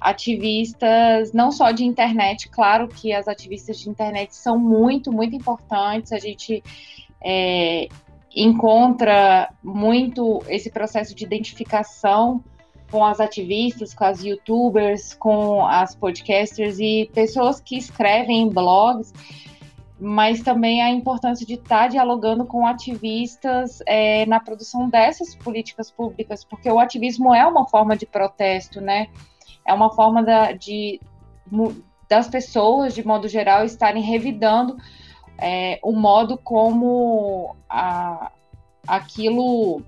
ativistas não só de internet, claro que as ativistas de internet são muito, muito importantes, a gente é, encontra muito esse processo de identificação com as ativistas, com as youtubers, com as podcasters e pessoas que escrevem em blogs, mas também a importância de estar dialogando com ativistas é, na produção dessas políticas públicas, porque o ativismo é uma forma de protesto, né? É uma forma da, de, das pessoas, de modo geral, estarem revidando é, o modo como a, aquilo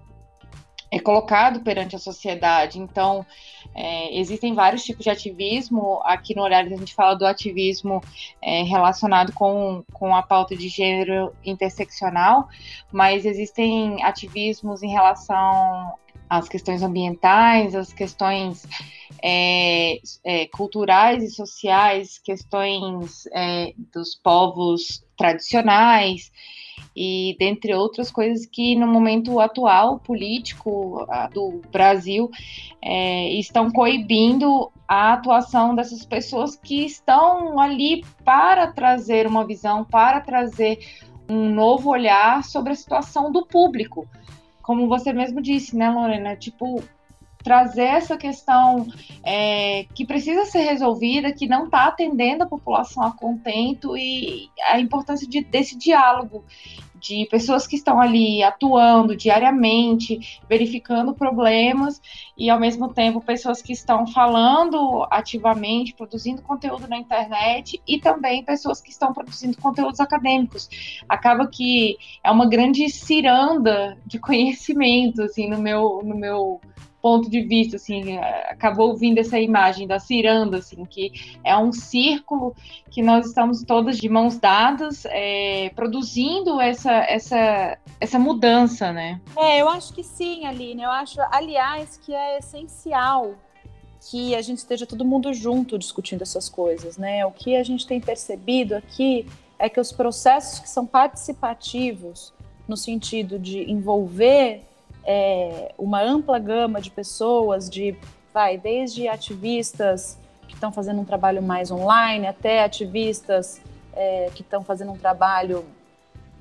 é colocado perante a sociedade. Então, é, existem vários tipos de ativismo. Aqui no Olhares a gente fala do ativismo é, relacionado com, com a pauta de gênero interseccional, mas existem ativismos em relação às questões ambientais, às questões é, é culturais e sociais, questões é, dos povos tradicionais e dentre outras coisas que no momento atual político do Brasil é, estão coibindo a atuação dessas pessoas que estão ali para trazer uma visão, para trazer um novo olhar sobre a situação do público. Como você mesmo disse, né, Lorena? Tipo, trazer essa questão é, que precisa ser resolvida, que não está atendendo a população a contento e a importância de, desse diálogo de pessoas que estão ali atuando diariamente, verificando problemas e ao mesmo tempo pessoas que estão falando ativamente, produzindo conteúdo na internet e também pessoas que estão produzindo conteúdos acadêmicos. Acaba que é uma grande ciranda de conhecimento assim no meu no meu ponto de vista, assim, acabou vindo essa imagem da ciranda, assim, que é um círculo que nós estamos todas de mãos dadas, é, produzindo essa, essa, essa mudança, né? É, eu acho que sim, Aline. Eu acho, aliás, que é essencial que a gente esteja todo mundo junto discutindo essas coisas, né? O que a gente tem percebido aqui é que os processos que são participativos, no sentido de envolver é, uma ampla gama de pessoas, de vai desde ativistas que estão fazendo um trabalho mais online, até ativistas é, que estão fazendo um trabalho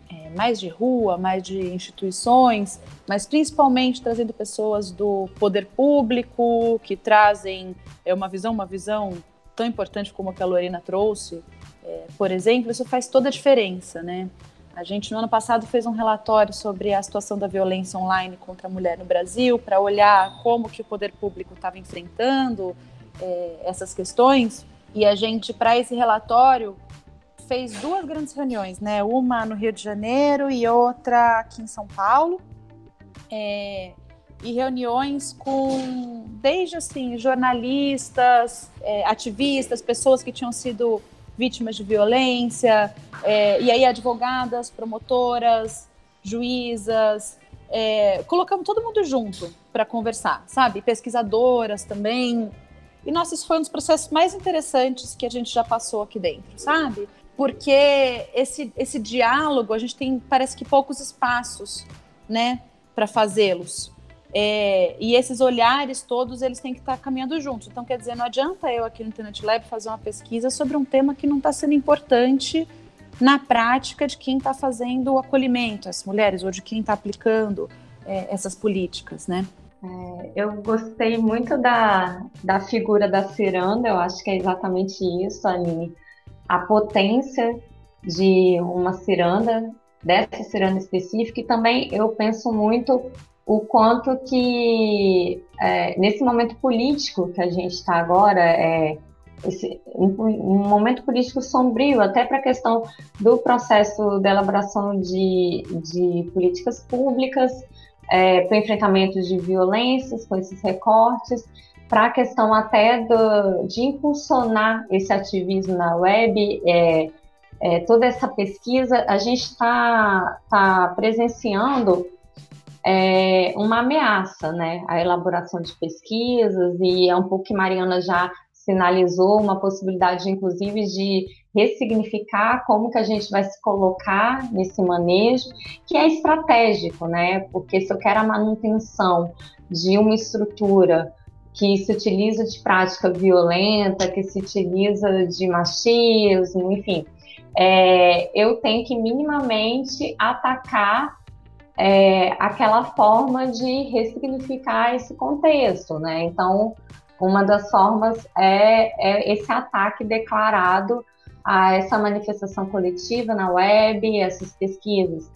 é, mais de rua, mais de instituições, mas principalmente trazendo pessoas do poder público que trazem é, uma visão, uma visão tão importante como a que a Lorena trouxe, é, por exemplo, isso faz toda a diferença, né? A gente, no ano passado, fez um relatório sobre a situação da violência online contra a mulher no Brasil, para olhar como que o poder público estava enfrentando é, essas questões. E a gente, para esse relatório, fez duas grandes reuniões, né? Uma no Rio de Janeiro e outra aqui em São Paulo, é, e reuniões com desde assim jornalistas, é, ativistas, pessoas que tinham sido vítimas de violência, é, e aí advogadas, promotoras, juízas, é, colocamos todo mundo junto para conversar, sabe? Pesquisadoras também. E nossa, isso foi um dos processos mais interessantes que a gente já passou aqui dentro, sabe? Porque esse, esse diálogo, a gente tem, parece que poucos espaços, né, para fazê-los. É, e esses olhares todos, eles têm que estar caminhando juntos. Então, quer dizer, não adianta eu aqui no Internet Lab fazer uma pesquisa sobre um tema que não está sendo importante na prática de quem está fazendo o acolhimento, as mulheres, ou de quem está aplicando é, essas políticas, né? É, eu gostei muito da, da figura da ciranda, eu acho que é exatamente isso, Aline. A potência de uma ciranda, dessa ciranda específica, e também eu penso muito o quanto que é, nesse momento político que a gente está agora, é, esse, um, um, momento político sombrio, até para a questão do processo de elaboração de, de políticas públicas, é, para o enfrentamento de violências, com esses recortes, para a questão até do, de impulsionar esse ativismo na web, é, é, toda essa pesquisa, a gente está tá presenciando é, uma ameaça, né, a elaboração de pesquisas, e é um pouco que Mariana já sinalizou, uma possibilidade, inclusive, de ressignificar como que a gente vai se colocar nesse manejo, que é estratégico, né? Porque se eu quero a manutenção de uma estrutura que se utiliza de prática violenta, que se utiliza de machismo, enfim, é, eu tenho que minimamente atacar é, aquela forma de ressignificar esse contexto, né? Então, uma das formas é, é esse ataque declarado a essa manifestação coletiva na web, essas pesquisas.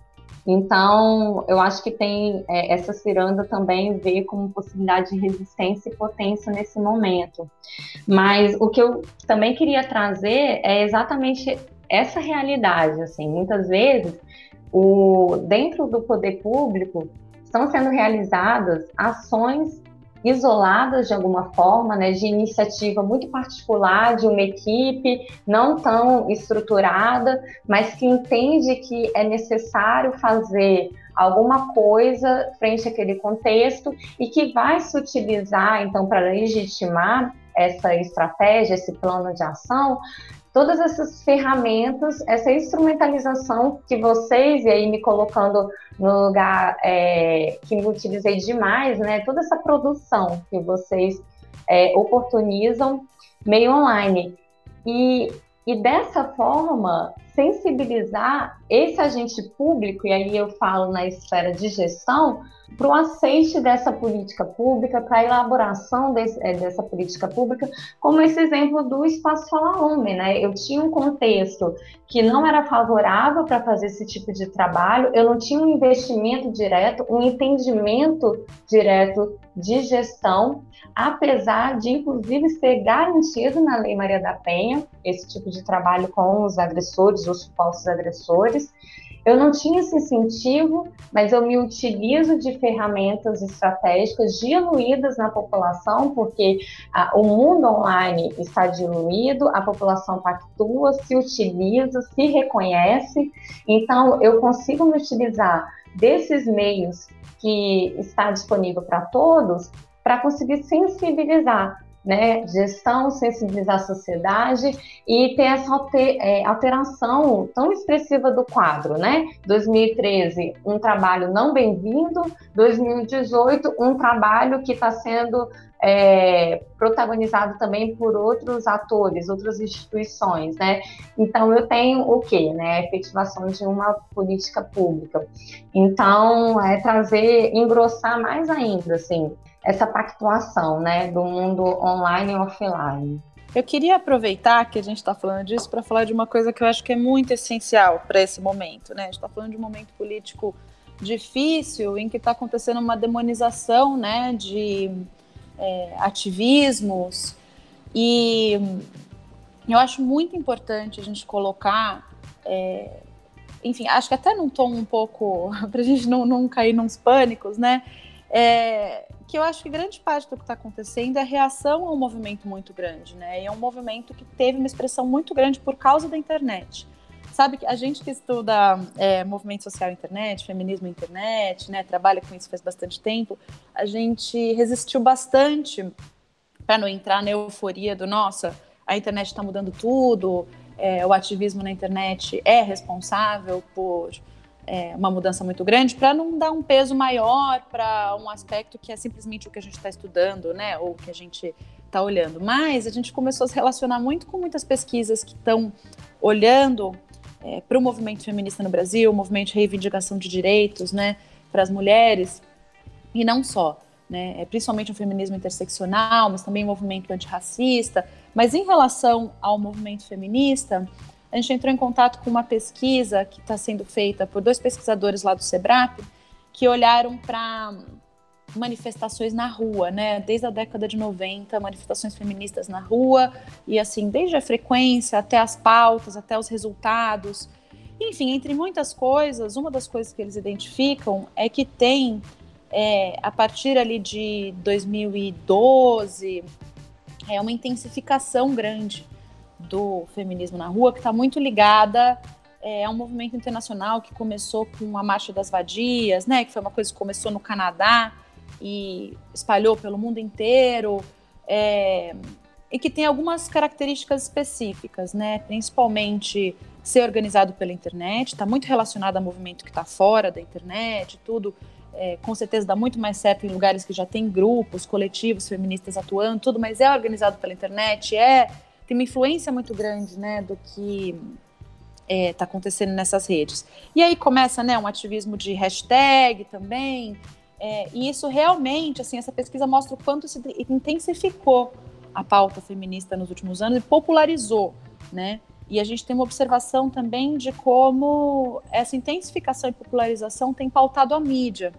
Então, eu acho que tem é, essa ciranda também vê como possibilidade de resistência e potência nesse momento. Mas o que eu também queria trazer é exatamente essa realidade. Assim, muitas vezes, o, dentro do poder público, estão sendo realizadas ações isoladas de alguma forma, né, de iniciativa muito particular de uma equipe não tão estruturada, mas que entende que é necessário fazer alguma coisa frente àquele contexto e que vai se utilizar então para legitimar essa estratégia, esse plano de ação, todas essas ferramentas, essa instrumentalização que vocês, e aí me colocando no lugar é, que me utilizei demais, né? Toda essa produção que vocês é, oportunizam meio online. E, e dessa forma, sensibilizar esse agente público, e aí eu falo na esfera de gestão, para o aceite dessa política pública, para a elaboração desse, é, dessa política pública, como esse exemplo do Espaço Fala Homem, né? Eu tinha um contexto que não era favorável para fazer esse tipo de trabalho, eu não tinha um investimento direto, um entendimento direto de gestão, apesar de, inclusive, ser garantido na Lei Maria da Penha esse tipo de trabalho com os agressores, os supostos agressores. Eu não tinha esse incentivo, mas eu me utilizo de ferramentas estratégicas diluídas na população, porque ah, o mundo online está diluído, a população pactua, se utiliza, se reconhece. Então, eu consigo me utilizar desses meios que está disponível para todos para conseguir sensibilizar né, gestão, sensibilizar a sociedade e ter essa é, alteração tão expressiva do quadro, né? 2013, um trabalho não bem-vindo, 2018, um trabalho que está sendo é, protagonizado também por outros atores, outras instituições, né? Então eu tenho o quê, né? A efetivação de uma política pública. Então é trazer, engrossar mais ainda, assim, essa pactuação, né, do mundo online e offline. Eu queria aproveitar que a gente está falando disso para falar de uma coisa que eu acho que é muito essencial para esse momento, né? A gente está falando de um momento político difícil em que está acontecendo uma demonização, né, de é, ativismos e eu acho muito importante a gente colocar, é, enfim, acho que até num tom um pouco para a gente não, não cair nos pânicos, né? É, que eu acho que grande parte do que está acontecendo é reação a um movimento muito grande, né? E é um movimento que teve uma expressão muito grande por causa da internet. Sabe que a gente que estuda é, movimento social internet, feminismo internet, né, trabalha com isso faz bastante tempo, a gente resistiu bastante para não entrar na euforia do nossa, a internet está mudando tudo, é, o ativismo na internet é responsável por é, uma mudança muito grande, para não dar um peso maior para um aspecto que é simplesmente o que a gente está estudando, né, ou que a gente está olhando. Mas a gente começou a se relacionar muito com muitas pesquisas que estão olhando é, para o movimento feminista no Brasil, o movimento de reivindicação de direitos, né, para as mulheres e não só, né, é, principalmente o feminismo interseccional, mas também o movimento antirracista. Mas em relação ao movimento feminista, a gente entrou em contato com uma pesquisa que está sendo feita por dois pesquisadores lá do Sebrap, que olharam para manifestações na rua, né? Desde a década de 90, manifestações feministas na rua, e assim, desde a frequência até as pautas, até os resultados. Enfim, entre muitas coisas, uma das coisas que eles identificam é que tem, é, a partir ali de 2012, é uma intensificação grande do feminismo na rua, que está muito ligada é, a um movimento internacional que começou com a Marcha das Vadias, né, que foi uma coisa que começou no Canadá e espalhou pelo mundo inteiro, é, e que tem algumas características específicas, né, principalmente ser organizado pela internet, está muito relacionado a movimento que está fora da internet, tudo, é, com certeza dá muito mais certo em lugares que já tem grupos, coletivos feministas atuando, tudo, mas é organizado pela internet, é tem uma influência muito grande, né, do que está é, acontecendo nessas redes. E aí começa, né, um ativismo de hashtag também, é, e isso realmente, assim, essa pesquisa mostra o quanto se intensificou a pauta feminista nos últimos anos e popularizou, né? E a gente tem uma observação também de como essa intensificação e popularização tem pautado a mídia.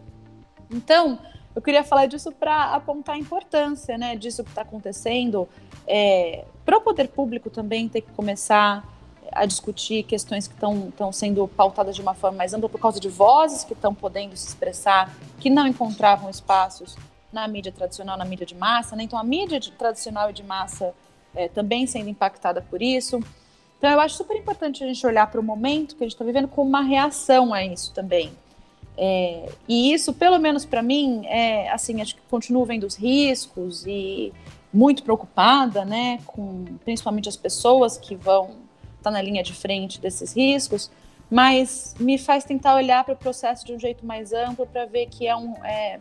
Então, eu queria falar disso para apontar a importância, né, disso que está acontecendo, é, para o poder público também ter que começar a discutir questões que estão sendo pautadas de uma forma mais ampla por causa de vozes que estão podendo se expressar, que não encontravam espaços na mídia tradicional, na mídia de massa, né? Então a mídia de, tradicional e de massa é, também sendo impactada por isso. Então eu acho super importante a gente olhar para o momento que a gente está vivendo como uma reação a isso também. É, e isso, pelo menos para mim, é assim, acho que continuo vendo os riscos e muito preocupada, né, com principalmente as pessoas que vão estar tá na linha de frente desses riscos, mas me faz tentar olhar para o processo de um jeito mais amplo para ver que é um, é,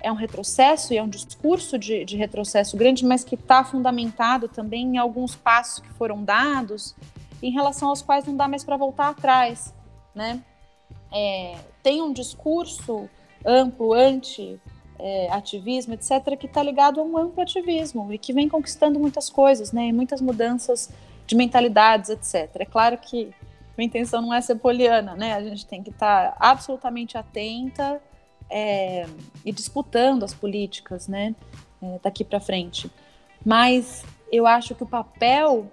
é um retrocesso e é um discurso de, de retrocesso grande, mas que está fundamentado também em alguns passos que foram dados em relação aos quais não dá mais para voltar atrás, né? É, tem um discurso amplo anti é, ativismo, etc., que está ligado a um amplo ativismo e que vem conquistando muitas coisas, né, e muitas mudanças de mentalidades, etc. É claro que a intenção não é ser poliana, né, a gente tem que estar tá absolutamente atenta é, e disputando as políticas, né, é, daqui para frente. Mas eu acho que o papel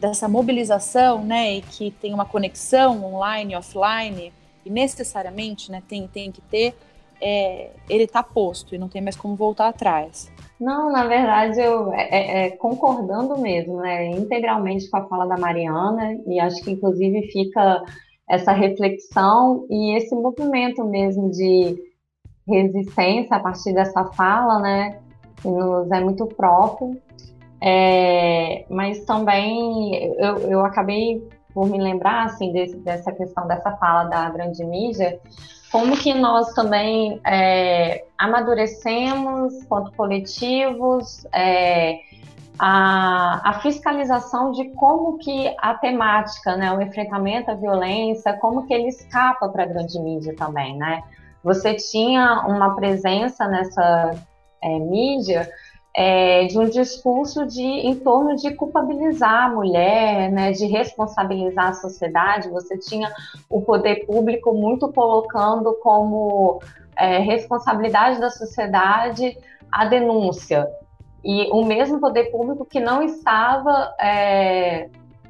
dessa mobilização, né, e que tem uma conexão online offline, e necessariamente, né, tem, tem que ter, é, ele está posto e não tem mais como voltar atrás. Não, na verdade, eu é, é, é, concordando mesmo, né, integralmente com a fala da Mariana, e acho que inclusive fica essa reflexão e esse movimento mesmo de resistência a partir dessa fala, né, que nos é muito próprio. É, mas também eu, eu acabei por me lembrar assim desse, dessa questão dessa fala da grande mídia, como que nós também é, amadurecemos quanto coletivos é, a, a, fiscalização de como que a temática, né, o enfrentamento à violência, como que ele escapa para a grande mídia também, né? Você tinha uma presença nessa é, mídia é, de um discurso de em torno de culpabilizar a mulher, né, de responsabilizar a sociedade. Você tinha o poder público muito colocando como é, responsabilidade da sociedade a denúncia e o mesmo poder público que não estava é,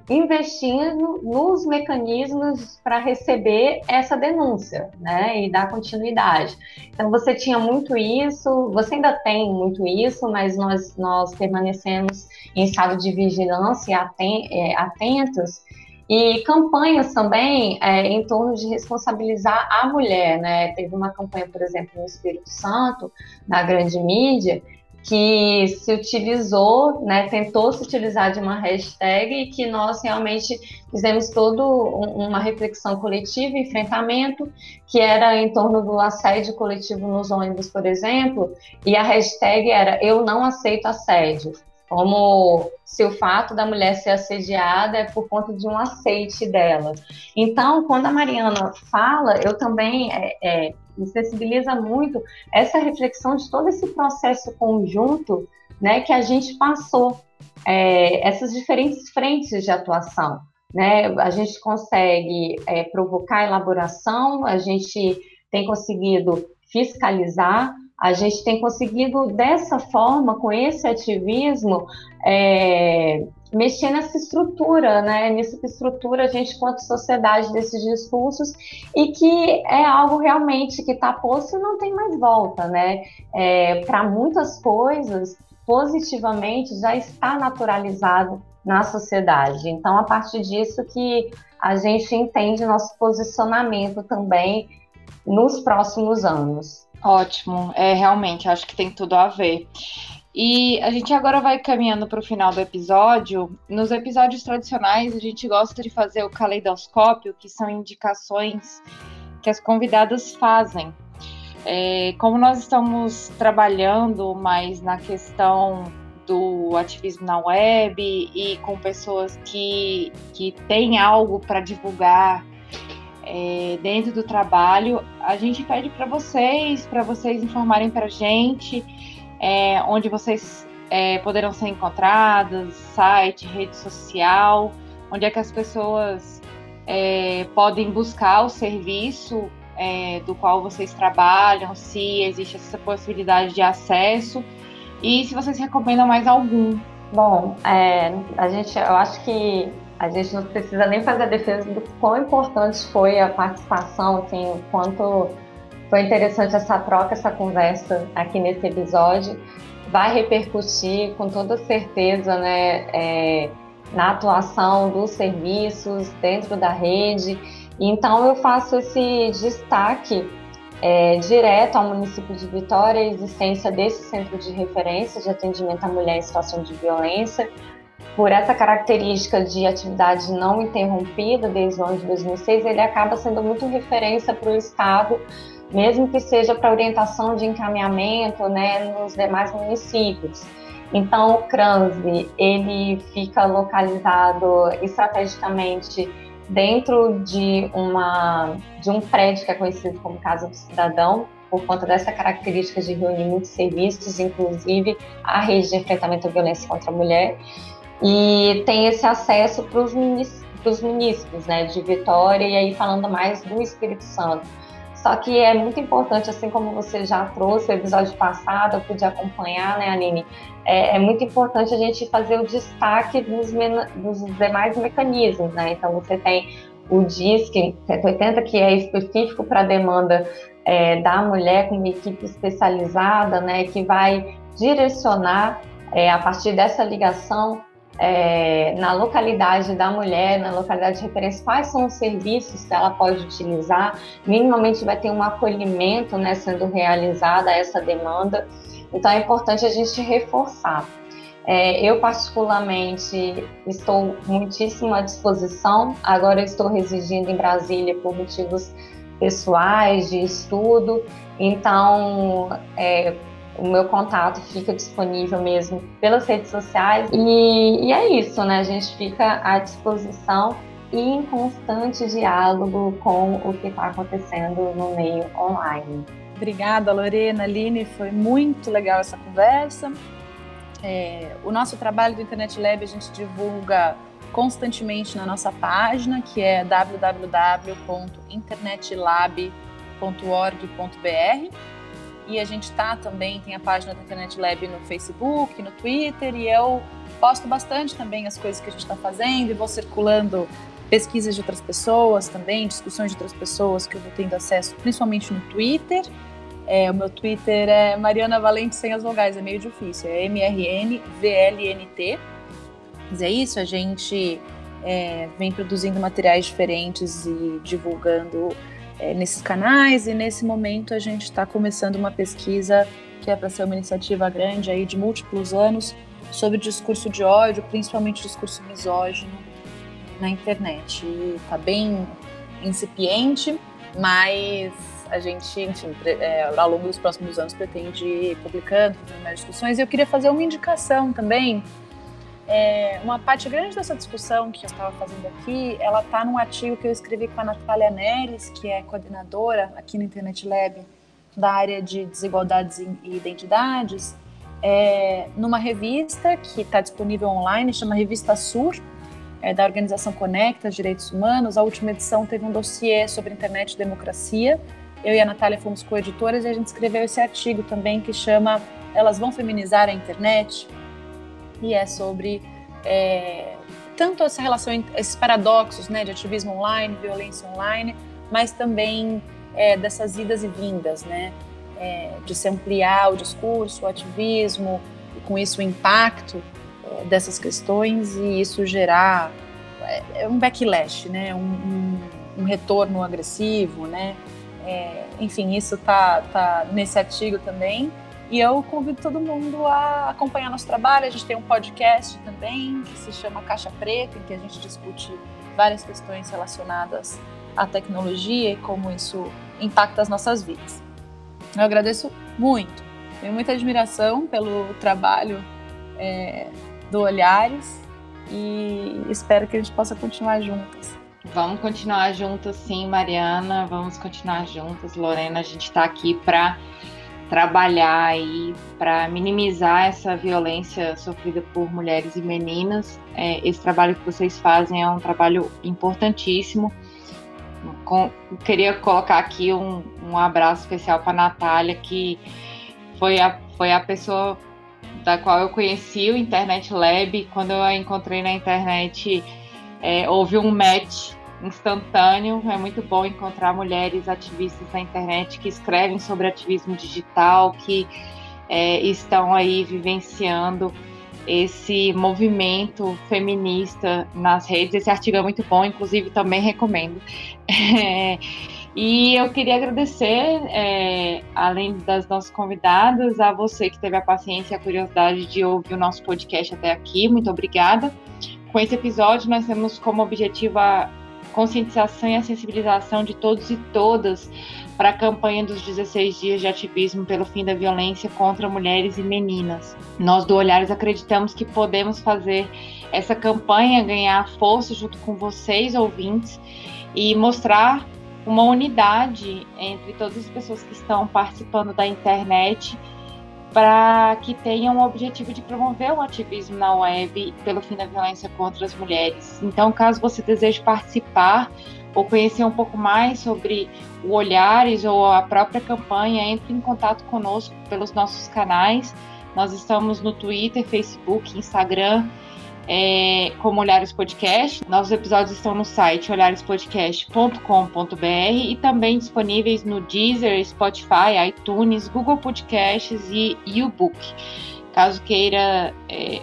investindo nos mecanismos para receber essa denúncia, né, e dar continuidade. Então você tinha muito isso, você ainda tem muito isso, mas nós nós permanecemos em estado de vigilância e é, atentos e campanhas também é, em torno de responsabilizar a mulher, né? Teve uma campanha, por exemplo, no Espírito Santo, na grande mídia, que se utilizou, né, tentou se utilizar de uma hashtag e que nós realmente fizemos toda uma reflexão coletiva, enfrentamento, que era em torno do assédio coletivo nos ônibus, por exemplo, e a hashtag era Eu não aceito assédio como se o fato da mulher ser assediada é por conta de um aceite dela. Então, quando a Mariana fala, eu também é, é, me sensibiliza muito essa reflexão de todo esse processo conjunto né, que a gente passou, é, essas diferentes frentes de atuação. Né? A gente consegue é, provocar elaboração, a gente tem conseguido fiscalizar, a gente tem conseguido, dessa forma, com esse ativismo, é, mexer nessa estrutura, né? Nessa estrutura a gente, quanto sociedade, desses discursos, e que é algo realmente que está posto e não tem mais volta, né? É, Para muitas coisas, positivamente, já está naturalizado na sociedade. Então, a partir disso que a gente entende nosso posicionamento também nos próximos anos. Ótimo, é realmente, acho que tem tudo a ver. E a gente agora vai caminhando para o final do episódio. Nos episódios tradicionais, a gente gosta de fazer o caleidoscópio, que são indicações que as convidadas fazem. É, como nós estamos trabalhando mais na questão do ativismo na web e com pessoas que, que têm algo para divulgar é, dentro do trabalho, a gente pede para vocês, para vocês informarem para a gente é, onde vocês é, poderão ser encontradas, site, rede social, onde é que as pessoas é, podem buscar o serviço é, do qual vocês trabalham, se existe essa possibilidade de acesso e se vocês recomendam mais algum. Bom, é, a gente, eu acho que a gente não precisa nem fazer a defesa do quão importante foi a participação, assim, o quanto foi interessante essa troca, essa conversa aqui nesse episódio. Vai repercutir com toda certeza, né, é, na atuação dos serviços dentro da rede. Então, eu faço esse destaque é, direto ao município de Vitória a existência desse centro de referência de atendimento à mulher em situação de violência, por essa característica de atividade não interrompida desde o ano de 2006, ele acaba sendo muito referência para o Estado, mesmo que seja para orientação de encaminhamento né, nos demais municípios. Então, o CRANSE, ele fica localizado estrategicamente dentro de, uma, de um prédio que é conhecido como Casa do Cidadão, por conta dessa característica de reunir muitos serviços, inclusive a rede de enfrentamento à violência contra a mulher e tem esse acesso para os municípios, municípios né, de Vitória e aí falando mais do Espírito Santo. Só que é muito importante, assim como você já trouxe o episódio passado, eu pude acompanhar, né, Aline? É, é muito importante a gente fazer o destaque dos, dos demais mecanismos, né? Então você tem o DISC 180, que é específico para a demanda é, da mulher com uma equipe especializada, né, que vai direcionar é, a partir dessa ligação é, na localidade da mulher, na localidade de referência, quais são os serviços que ela pode utilizar. Minimamente vai ter um acolhimento né, sendo realizada essa demanda. Então é importante a gente reforçar. É, eu, particularmente, estou muitíssimo à disposição. Agora estou residindo em Brasília por motivos pessoais, de estudo. Então, é, o meu contato fica disponível mesmo pelas redes sociais. E, e, é isso, né? A gente fica à disposição e em constante diálogo com o que está acontecendo no meio online. Obrigada, Lorena, Aline, foi muito legal essa conversa. É, o nosso trabalho do Internet Lab a gente divulga constantemente na nossa página, que é www.internetlab.org.br E a gente tá também, tem a página da Internet Lab no Facebook, no Twitter, e eu posto bastante também as coisas que a gente está fazendo e vou circulando pesquisas de outras pessoas também, discussões de outras pessoas que eu vou tendo acesso, principalmente no Twitter. É, o meu Twitter é Mariana Valente sem as vogais, é meio difícil, é M-R-N-V-L-N-T. Mas é isso, a gente é, vem produzindo materiais diferentes e divulgando é, nesses canais, e nesse momento a gente está começando uma pesquisa que é para ser uma iniciativa grande aí de múltiplos anos sobre discurso de ódio, principalmente discurso misógino na internet. Está bem incipiente, mas a gente, enfim, é, ao longo dos próximos anos pretende ir publicando, fazendo mais discussões. E eu queria fazer uma indicação também. É, uma parte grande dessa discussão que eu estava fazendo aqui, ela está num artigo que eu escrevi com a Natália Neres, que é coordenadora aqui no Internet Lab da área de desigualdades e identidades, é, numa revista que está disponível online, chama Revista Sur, é, da organização Conecta Direitos Humanos. A última edição teve um dossiê sobre internet e democracia, eu e a Natália fomos coeditoras e a gente escreveu esse artigo também que chama Elas Vão Feminizar a Internet? E é sobre é, tanto essa relação, esses paradoxos né, de ativismo online, violência online, mas também é, dessas idas e vindas, né? É, de se ampliar o discurso, o ativismo, e com isso o impacto é, dessas questões e isso gerar é, é um backlash, né? Um, um, um retorno agressivo, né? É, enfim, isso tá, tá nesse artigo também. E eu convido todo mundo a acompanhar nosso trabalho. A gente tem um podcast também que se chama Caixa Preta, em que a gente discute várias questões relacionadas à tecnologia e como isso impacta as nossas vidas. Eu agradeço muito, tenho muita admiração pelo trabalho é, do Olhares e espero que a gente possa continuar juntas. Vamos continuar juntas, sim, Mariana. Vamos continuar juntas, Lorena. A gente está aqui para trabalhar e para minimizar essa violência sofrida por mulheres e meninas. É, esse trabalho que vocês fazem é um trabalho importantíssimo. Com, queria colocar aqui um, um abraço especial para Natália, que foi a, foi a pessoa da qual eu conheci o Internet Lab. Quando eu a encontrei na internet, é, houve um match instantâneo. É muito bom encontrar mulheres ativistas na internet que escrevem sobre ativismo digital, que é, estão aí vivenciando esse movimento feminista nas redes. Esse artigo é muito bom, inclusive também recomendo. E eu queria agradecer, é, além das nossas convidadas, a você que teve a paciência e a curiosidade de ouvir o nosso podcast até aqui. Muito obrigada. Com esse episódio, nós temos como objetivo a conscientização e a sensibilização de todos e todas para a campanha dos 16 dias de ativismo pelo fim da violência contra mulheres e meninas. Nós do Olhares acreditamos que podemos fazer essa campanha ganhar força junto com vocês, ouvintes, e mostrar uma unidade entre todas as pessoas que estão participando da internet para que tenham o objetivo de promover o ativismo na web pelo fim da violência contra as mulheres. Então, caso você deseje participar ou conhecer um pouco mais sobre o Olhares ou a própria campanha, entre em contato conosco pelos nossos canais. Nós estamos no Twitter, Facebook, Instagram é, como Olhares Podcast. Nossos episódios estão no site olharespodcast.com.br e também disponíveis no Deezer, Spotify, iTunes, Google Podcasts e YouBook. Caso queira é,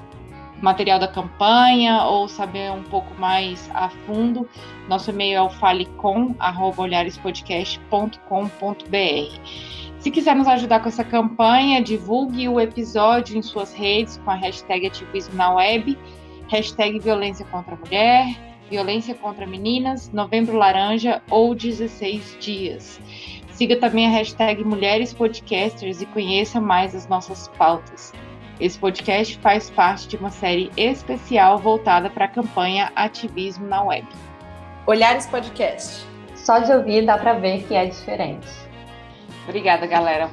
material da campanha ou saber um pouco mais a fundo, nosso e-mail é o falecom.olharespodcast.com.br. Se quiser nos ajudar com essa campanha, divulgue o episódio em suas redes com a hashtag Ativismo na Web hashtag violência contra a mulher, violência contra meninas, novembro laranja ou 16 dias. Siga também a hashtag Mulheres Podcasters e conheça mais as nossas pautas. Esse podcast faz parte de uma série especial voltada para a campanha Ativismo na Web. Olhares Podcast. Só de ouvir dá para ver que é diferente. Obrigada, galera.